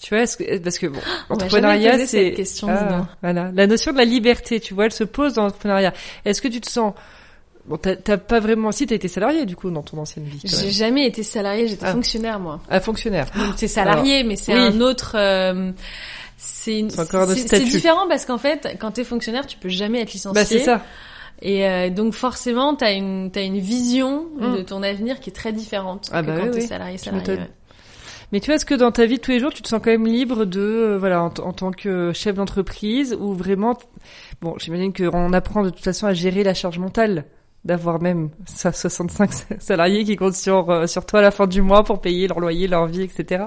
Tu vois, que, parce que bon, On m'a entrepreneuriat, jamais posé c'est question, Ah, voilà, la notion de la liberté, tu vois, elle se pose dans l'entrepreneuriat. Est-ce que tu te sens Bon, t'as pas vraiment. Si, t'as été salarié du coup dans ton ancienne vie. J'ai jamais été salarié, j'étais Ah. fonctionnaire moi. Un fonctionnaire. Donc c'est salarié, mais c'est oui. un autre. euh, c'est une- C'est différent parce qu'en fait, quand t'es fonctionnaire, tu peux jamais être licencié. Bah c'est ça. Et euh, donc forcément, t'as une t'as une vision Mm. de ton avenir qui est très différente Ah que bah quand oui, t'es salarié salarié. Mais tu vois, est-ce que dans ta vie de tous les jours, tu te sens quand même libre de, euh, voilà, en, en, tant que chef d'entreprise, ou vraiment, bon, j'imagine qu'on apprend de toute façon à gérer la charge mentale d'avoir même 65 salariés qui comptent sur euh, sur toi à la fin du mois pour payer leur loyer, leur vie, etc.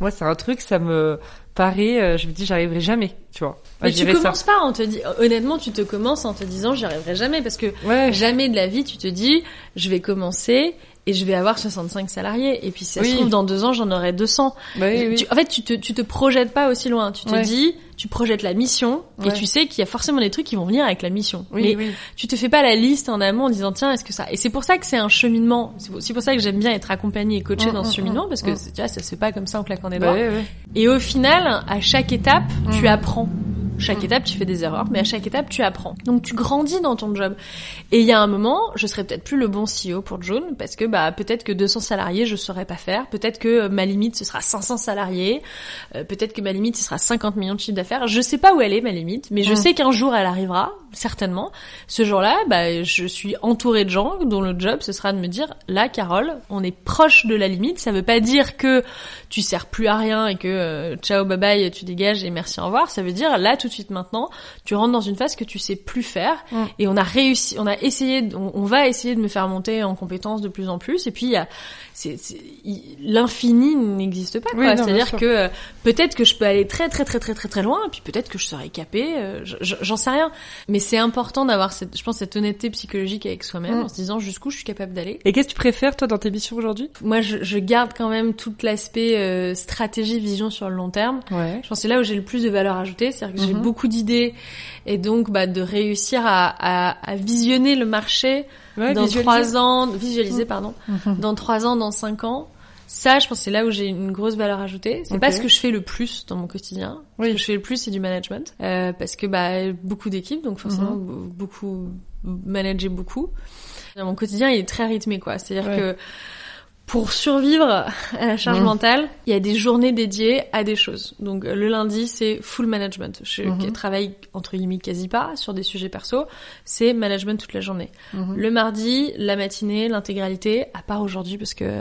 Moi, c'est un truc, ça me paraît, euh, je me dis, j'arriverai jamais, tu vois. Mais tu commences pas, on te dit, honnêtement, tu te commences en te disant, j'y arriverai jamais, parce que ouais. jamais de la vie, tu te dis, je vais commencer et je vais avoir 65 salariés. Et puis, si ça Oui. se trouve, dans deux ans, j'en aurai 200. Bah oui, oui. Tu- en fait, tu te, tu te projettes pas aussi loin. Tu te Ouais. dis, tu projettes la mission et tu sais qu'il y a forcément des trucs qui vont venir avec la mission. Mais tu te fais pas la liste en amont en disant tiens est-ce que ça et c'est pour ça que c'est un cheminement c'est aussi pour ça que j'aime bien être accompagnée et coachée Mm, dans ce mm, cheminement mm, parce que mm. tu vois ça se fait pas comme ça en claquant des Bah doigts et au final à chaque étape tu apprends chaque étape tu fais des erreurs mais à chaque étape tu apprends. Donc tu grandis dans ton job. Et il y a un moment je serai peut-être plus le bon CEO pour June parce que bah peut-être que 200 salariés je saurais pas faire. Peut-être que euh, ma limite ce sera 500 salariés. Euh, peut-être que ma limite ce sera 50 millions de chiffre d'affaires. Je sais pas où elle est ma limite mais je Mm. sais qu'un jour elle arrivera certainement. Ce jour-là, bah, je suis entourée de gens dont le job ce sera de me dire là, Carole, on est proche de la limite. Ça veut pas dire que tu sers plus à rien et que euh, ciao, bye bye, tu dégages et merci, au revoir. Ça veut dire là, tout de suite maintenant, tu rentres dans une phase que tu sais plus faire Mm. et on a réussi, on a essayé, on, on va essayer de me faire monter en compétences de plus en plus. Et puis l'infini n'existe pas. Oui, C'est-à-dire que euh, peut-être que je peux aller très très très très très très loin, et puis peut-être que je serai capée. euh, je- je- J'en sais rien. Mais c'est important d'avoir je pense, cette honnêteté psychologique avec soi-même, Mm. en se disant jusqu'où je suis capable d'aller. Et qu'est-ce que tu préfères, toi, dans tes missions aujourd'hui? Moi, je, je garde quand même tout l'aspect euh, stratégie, vision sur le long terme. Ouais. Je pense c'est là où j'ai le plus de valeur ajoutée, c'est-à-dire que j'ai Mhm. beaucoup d'idées et donc bah, de réussir à, à, à visionner le marché Ouais, dans trois ans, visualiser pardon, Mhm. dans trois ans, dans cinq ans. Ça, je pense, que c'est là où j'ai une grosse valeur ajoutée. C'est Ok. pas ce que je fais le plus dans mon quotidien. Ce Oui. que je fais le plus, c'est du management, euh, parce que bah beaucoup d'équipes, donc forcément Mhm. be- beaucoup manager beaucoup. Mon quotidien il est très rythmé, quoi. C'est-à-dire Ouais. que pour survivre à la charge Mhm. mentale, il y a des journées dédiées à des choses. Donc euh, le lundi, c'est full management. Je Mhm. travaille entre guillemets quasi pas sur des sujets perso. C'est management toute la journée. Mhm. Le mardi, la matinée, l'intégralité, à part aujourd'hui parce que euh,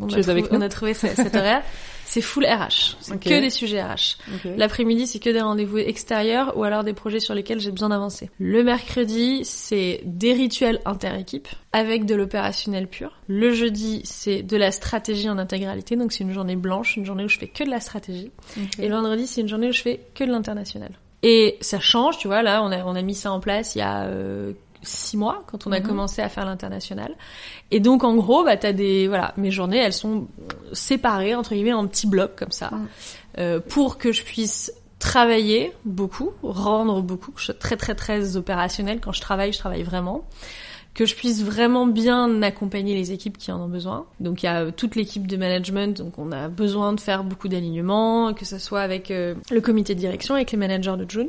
on, a trouvé, avec nous on a trouvé ce- cet horaire, c'est full RH. C'est que des sujets RH. L'après-midi, c'est que des rendez-vous extérieurs ou alors des projets sur lesquels j'ai besoin d'avancer. Le mercredi, c'est des rituels inter-équipe avec de l'opérationnel pur. Le jeudi, c'est de la stratégie en intégralité, donc c'est une journée blanche, une journée où je fais que de la stratégie. Et le vendredi, c'est une journée où je fais que de l'international. Et ça change, tu vois, là, on a, on a mis ça en place il y a euh, six mois, quand on a Mhm. commencé à faire l'international. Et donc, en gros, bah, t'as des, voilà, mes journées, elles sont séparées, entre guillemets, en petits blocs, comme ça, Mhm. euh, pour que je puisse travailler beaucoup, rendre beaucoup, je sois très, très, très opérationnel. Quand je travaille, je travaille vraiment que je puisse vraiment bien accompagner les équipes qui en ont besoin. Donc il y a euh, toute l'équipe de management, donc on a besoin de faire beaucoup d'alignements, que ce soit avec euh, le comité de direction, avec les managers de June.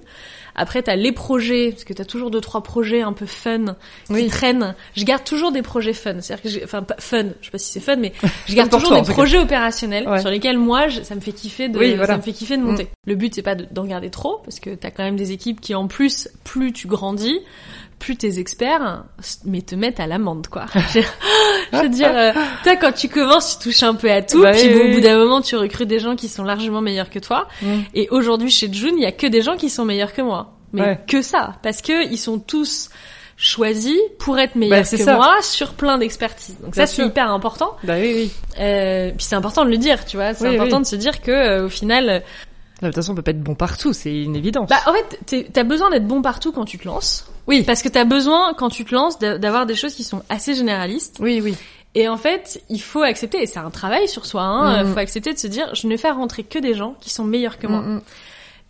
Après tu as les projets, parce que tu as toujours deux trois projets un peu fun qui Oui. traînent. Je garde toujours des projets fun, c'est-à-dire que j'ai enfin pas fun, je sais pas si c'est fun mais je garde toujours toi, des projets opérationnels Ouais. sur lesquels moi je- ça me fait kiffer de Oui, voilà. ça me fait kiffer de monter. Le but c'est pas de- d'en garder trop parce que tu as quand même des équipes qui en plus plus tu grandis plus tes experts, mais te mettent à l'amende, quoi. je veux dire, euh, toi, quand tu commences, tu touches un peu à tout, Bah puis oui, bon, oui, au bout d'un moment, tu recrutes des gens qui sont largement meilleurs que toi. Mm. Et aujourd'hui, chez June, il y a que des gens qui sont meilleurs que moi. Mais Ouais. que ça. Parce que ils sont tous choisis pour être meilleurs Bah, que ça. moi sur plein d'expertise. Donc Bien ça, c'est hyper important. Bah oui, oui. Euh, puis c'est important de le dire, tu vois. C'est Oui, important de se dire que, euh, au final, euh, de toute façon, on peut pas être bon partout, c'est une évidence. bah, en fait, t'as besoin d'être bon partout quand tu te lances. Oui. Parce que t'as besoin, quand tu te lances, d'a- d'avoir des choses qui sont assez généralistes. Oui, oui. Et en fait, il faut accepter, et c'est un travail sur soi, hein, Mhm. faut accepter de se dire, je ne fais rentrer que des gens qui sont meilleurs que moi. Mm, mm.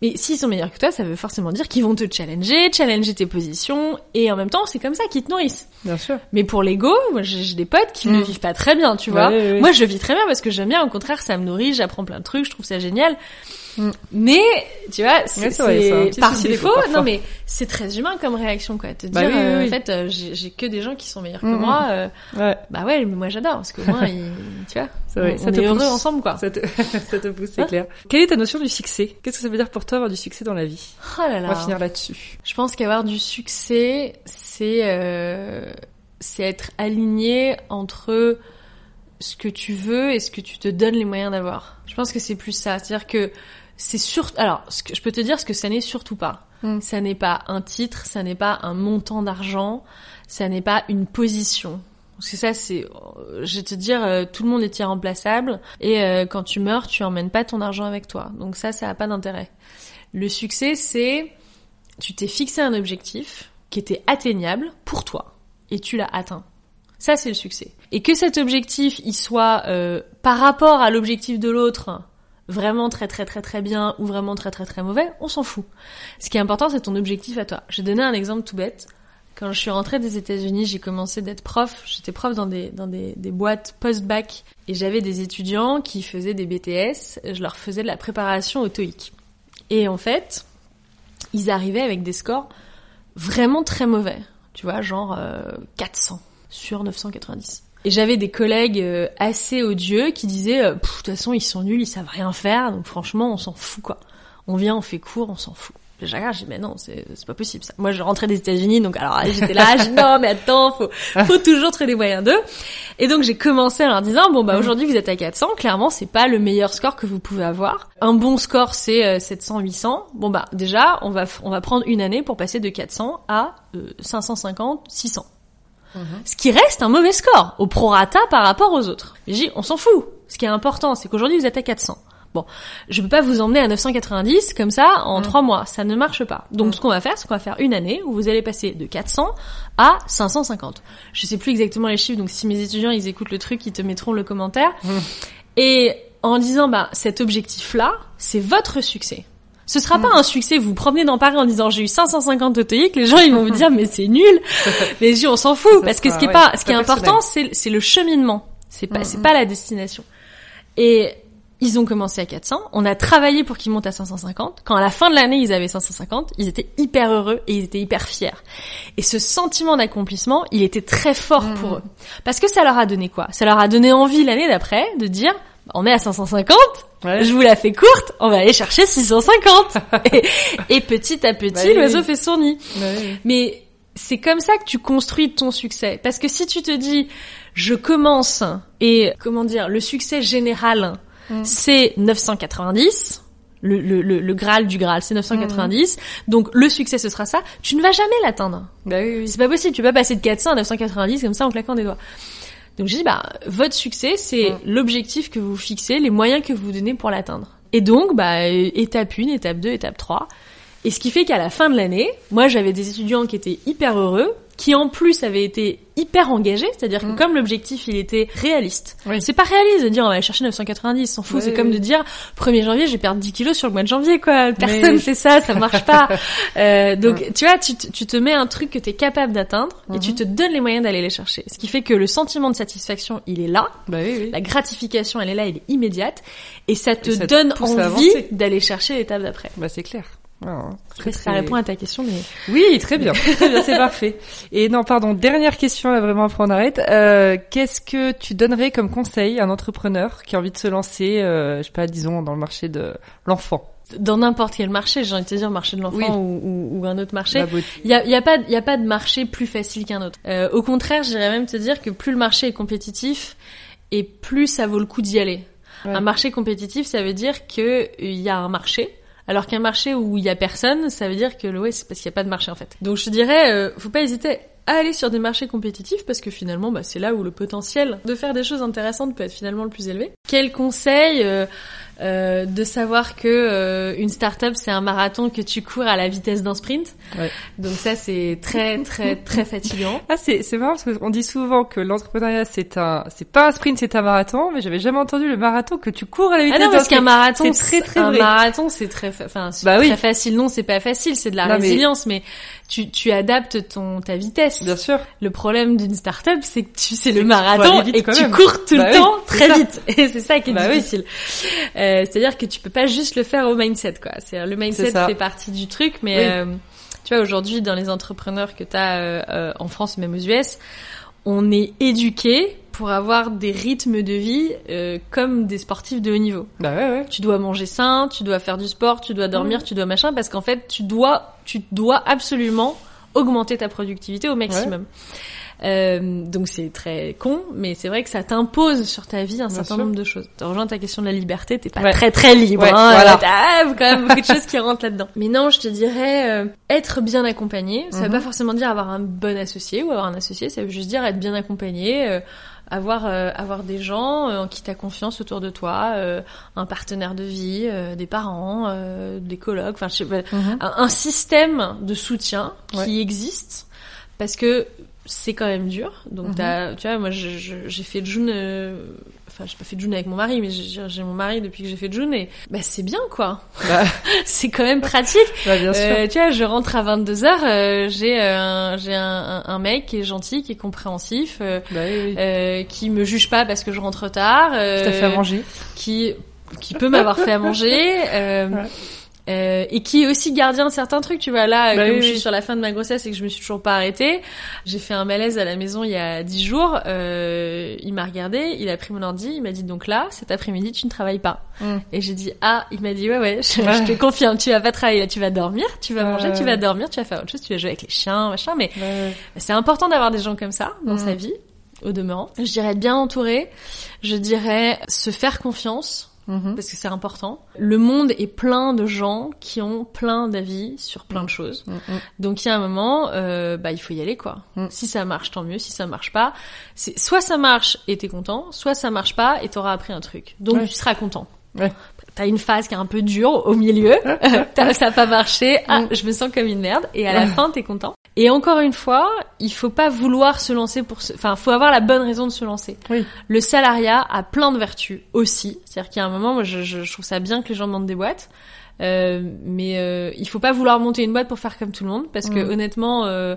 Mais s'ils sont meilleurs que toi, ça veut forcément dire qu'ils vont te challenger, challenger tes positions, et en même temps, c'est comme ça qu'ils te nourrissent. Bien sûr. Mais pour l'ego, moi j'ai des potes qui ne vivent pas très bien, tu vois. oui, oui, oui. Moi je vis très bien parce que j'aime bien, au contraire, ça me nourrit, j'apprends plein de trucs, je trouve ça génial. Mhm. Mais, tu vois, c'est Ouais, par défaut, non mais c'est très humain comme réaction, quoi. Te Bah dire, oui, euh, oui. en fait, euh, j'ai que des gens qui sont meilleurs que Mhm. moi, euh, Ouais. bah ouais, mais moi j'adore parce que moi, tu vois, on, ça on te est heureux pousse. ensemble, quoi. Ça te, ça te pousse, c'est Hein clair. Quelle est ta notion du succès? Qu'est-ce que ça veut dire pour toi avoir du succès dans la vie? Oh là là. On va finir là-dessus. Je pense qu'avoir du succès, c'est euh, c'est être aligné entre ce que tu veux et ce que tu te donnes les moyens d'avoir. Je pense que c'est plus ça. C'est-à-dire que c'est sûr. Alors, ce que je peux te dire ce que ça n'est surtout pas. Mm. Ça n'est pas un titre, ça n'est pas un montant d'argent, ça n'est pas une position. Parce que ça, c'est, euh, je vais te dire, euh, tout le monde est irremplaçable et euh, quand tu meurs, tu emmènes pas ton argent avec toi. Donc ça, ça a pas d'intérêt. Le succès, c'est, tu t'es fixé un objectif qui était atteignable pour toi et tu l'as atteint. Ça, c'est le succès. Et que cet objectif, il soit euh, par rapport à l'objectif de l'autre vraiment très très très très bien ou vraiment très très très mauvais, on s'en fout. Ce qui est important, c'est ton objectif à toi. Je vais donner un exemple tout bête. Quand je suis rentrée des États-Unis, j'ai commencé d'être prof. J'étais prof dans des dans des, des boîtes post-bac et j'avais des étudiants qui faisaient des BTS. Je leur faisais de la préparation au. Et en fait, ils arrivaient avec des scores vraiment très mauvais. Tu vois, genre euh, 400 sur 990. Et j'avais des collègues euh, assez odieux qui disaient, euh, de toute façon, ils sont nuls, ils savent rien faire, donc franchement, on s'en fout, quoi. On vient, on fait cours, on s'en fout. Regarde, je dis, mais non, c'est pas possible, ça. Moi, je rentrais des États-Unis, donc alors j'étais là, je non, mais attends, faut, faut toujours trouver des moyens d'eux. Et donc, j'ai commencé en leur disant, bon, bah, aujourd'hui, vous êtes à 400, clairement, c'est pas le meilleur score que vous pouvez avoir. Un bon score, c'est euh, 700, 800. Bon, bah, déjà, on va, on va prendre une année pour passer de 400 à euh, 550, 600 ce qui reste un mauvais score au prorata par rapport aux autres. J'ai dit, on s'en fout. Ce qui est important, c'est qu'aujourd'hui vous êtes à 400. Bon, je peux pas vous emmener à 990 comme ça en trois mois, ça ne marche pas. Donc ce qu'on va faire, c'est qu'on va faire une année où vous allez passer de 400 à 550. Je sais plus exactement les chiffres, donc si mes étudiants ils écoutent le truc, ils te mettront le commentaire. Et en disant, bah cet objectif-là, c'est votre succès. Ce sera pas un succès, vous vous promenez dans Paris en disant j'ai eu 550 au TOEIC, les gens ils vont vous dire mais c'est nul. Mais dis, on s'en fout Ça parce que ce qui est ouais, pas, ce qui est important c'est c'est le cheminement. C'est pas c'est pas la destination. Et ils ont commencé à 400, on a travaillé pour qu'ils montent à 550. Quand à la fin de l'année ils avaient 550, ils étaient hyper heureux et ils étaient hyper fiers. Et ce sentiment d'accomplissement, il était très fort pour eux. Parce que ça leur a donné quoi? Ça leur a donné envie l'année d'après de dire on est à 550, Ouais. je vous la fais courte, on va aller chercher 650. et, et petit à petit, Bah l'oiseau oui. fait son nid. Ouais. Mais c'est comme ça que tu construis ton succès. Parce que si tu te dis, je commence et comment dire, le succès général, Mm. c'est 990. Le, le, le, le Graal du Graal, c'est 990. Donc le succès, ce sera ça. Tu ne vas jamais l'atteindre. Bah oui, oui. C'est pas possible. Tu peux pas passer de 400 à 990 comme ça en claquant des doigts. Donc j'ai dit, bah, votre succès, c'est Mm. l'objectif que vous fixez, les moyens que vous donnez pour l'atteindre. Et donc, bah, euh, étape 1, étape 2, étape 3. Et ce qui fait qu'à la fin de l'année, moi, j'avais des étudiants qui étaient hyper heureux, qui en plus avaient été hyper engagés, c'est-à-dire que Mm. comme l'objectif, il était réaliste. Oui. C'est pas réaliste de dire on va aller chercher 990, s'en fout. Oui, c'est oui, comme de dire 1er janvier, je vais perdre 10 kilos sur le mois de janvier, quoi. Personne Mais- fait ça, ça marche pas. Euh, donc, tu vois, tu, te- tu te mets un truc que tu es capable d'atteindre et tu te donnes les moyens d'aller les chercher. Ce qui fait que le sentiment de satisfaction, il est là. Bah. La gratification, elle est là, elle est immédiate. Et ça te Et ça te donne envie d'aller chercher l'étape d'après. Bah c'est clair. Ah, Je sais pas si ça répond à ta question, mais... Oui, très bien. Très bien, c'est parfait. Et non, pardon, dernière question là vraiment après on arrête. Euh, Qu'est-ce que tu donnerais comme conseil à un entrepreneur qui a envie de se lancer, euh, je sais pas, disons dans le marché de l'enfant, Dans n'importe quel marché, j'ai envie de te dire marché de l'enfant Oui. ou, ou- ou un autre marché. Il y a, y a pas, y a pas de marché plus facile qu'un autre. Euh, au contraire, j'irais même te dire que plus le marché est compétitif et plus ça vaut le coup d'y aller. Ouais. Un marché compétitif, ça veut dire que il y a un marché. Alors qu'un marché où il y a personne, ça veut dire que ouais, c'est parce qu'il y a pas de marché en fait. Donc je dirais, euh, faut pas hésiter à aller sur des marchés compétitifs parce que finalement, bah, c'est là où le potentiel de faire des choses intéressantes peut être finalement le plus élevé. Quel conseil euh, euh, de savoir que euh, une start-up c'est un marathon que tu cours à la vitesse d'un sprint. Ouais. Donc ça c'est très très très fatigant. Ah c'est c'est marrant parce qu'on dit souvent que l'entrepreneuriat c'est un c'est pas un sprint c'est un marathon mais j'avais jamais entendu le marathon que tu cours à la Ah vitesse non d'un parce qu'un sprint. marathon c'est très, très un vrai. marathon c'est très enfin c'est Bah oui. très facile non c'est pas facile c'est de la Non, mais- résilience mais, tu tu adaptes ton ta vitesse. Bien sûr. Le problème d'une start-up c'est que tu c'est le marathon et que tu cours tout Bah le oui, temps très ça. vite et c'est ça qui est Bah oui. difficile. Euh, c'est-à-dire que tu peux pas juste le faire au mindset quoi. C'est le mindset fait partie du truc mais Oui. euh, tu vois aujourd'hui dans les entrepreneurs que tu as en France même aux US on est éduqué pour avoir des rythmes de vie euh, comme des sportifs de haut niveau. Bah ouais ouais. Tu dois manger sain, tu dois faire du sport, tu dois dormir, tu dois machin, parce qu'en fait, tu dois, tu dois absolument augmenter ta productivité au maximum. Euh, donc c'est très con, mais c'est vrai que ça t'impose sur ta vie un Bien certain sûr. nombre de choses. Tu rejoins ta question de la liberté, t'es pas Ouais. très très libre. Ouais, hein, voilà. T'as quand même beaucoup de choses qui rentrent là-dedans. Mais non, je te dirais euh, être bien accompagné. Ça veut Mhm. pas forcément dire avoir un bon associé ou avoir un associé. Ça veut juste dire être bien accompagné. euh, avoir euh, avoir des gens euh, en qui t'as confiance autour de toi, euh, un partenaire de vie, euh, des parents, euh, des colocs, enfin je sais pas, Mhm. un, un système de soutien qui Ouais. existe parce que c'est quand même dur. Donc t'as, tu vois, moi j'ai fait June, euh, enfin j'ai pas fait June avec mon mari, mais j'ai mon mari depuis que j'ai fait June et bah c'est bien quoi. Bah, c'est quand même pratique. bah, bien sûr. Euh, tu vois, je rentre à 22 h euh, j'ai euh, un, j'ai un, un- mec qui est gentil, qui est compréhensif. euh, Bah oui, oui. euh, qui me juge pas parce que je rentre tard, euh, Je t'ai fait à manger. qui qui peut m'avoir fait à manger euh, Ouais. Euh, et qui est aussi gardien de certains trucs tu vois là Bah comme oui, je oui. suis sur la fin de ma grossesse et que je me suis toujours pas arrêtée j'ai fait un malaise à la maison il y a dix jours euh, il m'a regardé il a pris mon ordi il m'a dit donc là cet après-midi tu ne travailles pas Mm. et j'ai dit ah il m'a dit ouais ouais je, Ouais. je te confirme tu vas pas travailler là tu vas dormir tu vas manger tu vas dormir tu vas faire autre chose tu vas jouer avec les chiens machin mais ouais. c'est important d'avoir des gens comme ça dans Mm. sa vie, au demeurant. Je dirais être bien entouré. Je dirais se faire confiance, Mhm. parce que c'est important. Le monde est plein de gens qui ont plein d'avis sur plein de choses. Mhm. Donc il y a un moment, euh, bah il faut y aller quoi. Si ça marche, tant mieux. Si ça marche pas, c'est soit ça marche et t'es content, soit ça marche pas et t'auras appris un truc. Donc Ouais. tu seras content. Ouais. T'as une phase qui est un peu dure au milieu, T'as- ça a pas marché, ah, Mm. je me sens comme une merde, et à la Ouais. fin t'es content. Et encore une fois, il faut pas vouloir se lancer pour se... Enfin, faut avoir la bonne raison de se lancer. Oui. Le salariat a plein de vertus aussi. C'est-à-dire qu'il y a un moment, moi, je, je, je trouve ça bien que les gens montent des boîtes. Euh, mais euh, il faut pas vouloir monter une boîte pour faire comme tout le monde parce que Mhm. honnêtement euh,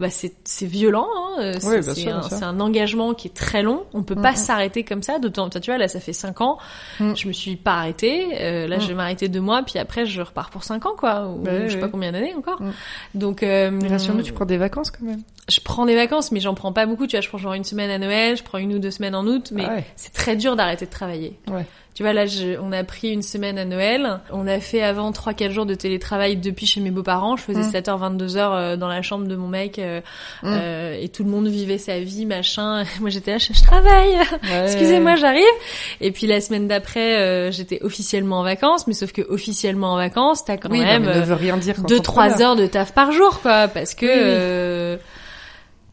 bah c'est c'est violent hein, euh, c'est Oui, un, engagement qui est très long on peut pas Mhm. s'arrêter comme ça d'autant tu vois là ça fait cinq ans Mhm. je me suis pas arrêtée euh, là je vais m'arrêter deux mois puis après je repars pour cinq ans quoi ou Ouais, je sais pas combien d'années encore donc euh, rassure-nous, tu prends des vacances quand même. je prends des vacances, mais j'en prends pas beaucoup. Tu vois, je prends genre une semaine à Noël, je prends une ou deux semaines en août, mais Ah ouais. c'est très dur d'arrêter de travailler. Ouais. Tu vois, là, je- on a pris une semaine à Noël. On a fait avant 3-4 jours de télétravail depuis chez mes beaux-parents. Je faisais Mm. 7h, 22h euh, dans la chambre de mon mec, euh, Mm. euh, et tout le monde vivait sa vie, machin. Moi, j'étais là, je, je travaille. Ouais. Excusez-moi, j'arrive. Et puis la semaine d'après, euh, j'étais officiellement en vacances, mais sauf que officiellement en vacances, t'as quand Oui, même mais ne euh, heures de taf par jour quoi parce que Oui, oui.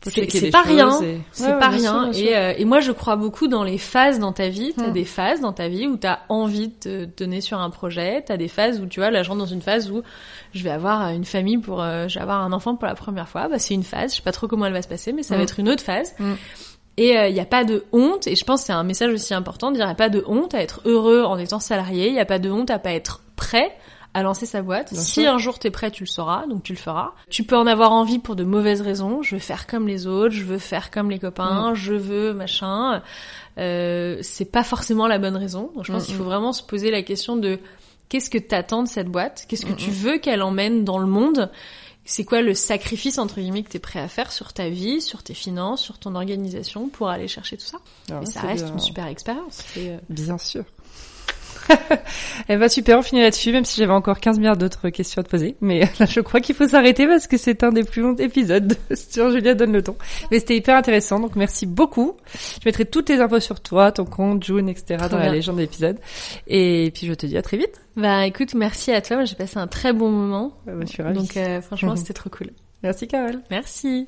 Euh, c'est c'est pas rien. et- c'est Ouais, ouais, pas rien. et, euh, moi je crois beaucoup dans les phases dans ta vie. T'as Hmm. des phases dans ta vie où t'as envie de te donner sur un projet. T'as des phases où tu vois là je rentre dans une phase où je vais avoir une famille pour euh, je vais avoir un enfant pour la première fois. Bah c'est une phase. Je sais pas trop comment elle va se passer mais ça va Hmm. être une autre phase. Hmm. et il n'y a pas de honte, et je pense que c'est un message aussi important il n'y a pas de honte à être heureux en étant salarié, il n'y a pas de honte à pas être prêt à lancer sa boîte. Bien si sûr. un jour t'es prêt, tu le sauras, donc tu le feras. Tu peux en avoir envie pour de mauvaises raisons. Je veux faire comme les autres, je veux faire comme les Mm. copains, je veux machin. Euh, c'est pas forcément la bonne raison. Donc je pense Mm, qu'il mm. faut vraiment se poser la question de qu'est-ce que t'attends de cette boîte, qu'est-ce que Mm, tu mm. veux qu'elle emmène dans le monde? C'est quoi le sacrifice entre guillemets que t'es prêt à faire sur ta vie, sur tes finances, sur ton organisation pour aller chercher tout ça? Alors, Et ça reste bien. une super expérience. Euh, Bien sûr. Eh ben super, on finit là-dessus, même si j'avais encore 15 milliards d'autres questions à te poser. Mais là, je crois qu'il faut s'arrêter parce que c'est un des plus longs épisodes sur Julia Donne le ton. Mais c'était hyper intéressant, donc merci beaucoup. Je mettrai toutes les infos sur toi, ton compte, June, etc. Dans la légende de l'épisode. Et puis je te dis à très vite. Bah écoute, merci à toi. J'ai passé un très bon moment. Ouais, bah, je suis ravie. Donc euh, franchement, c'était trop cool. Merci Carole. Merci.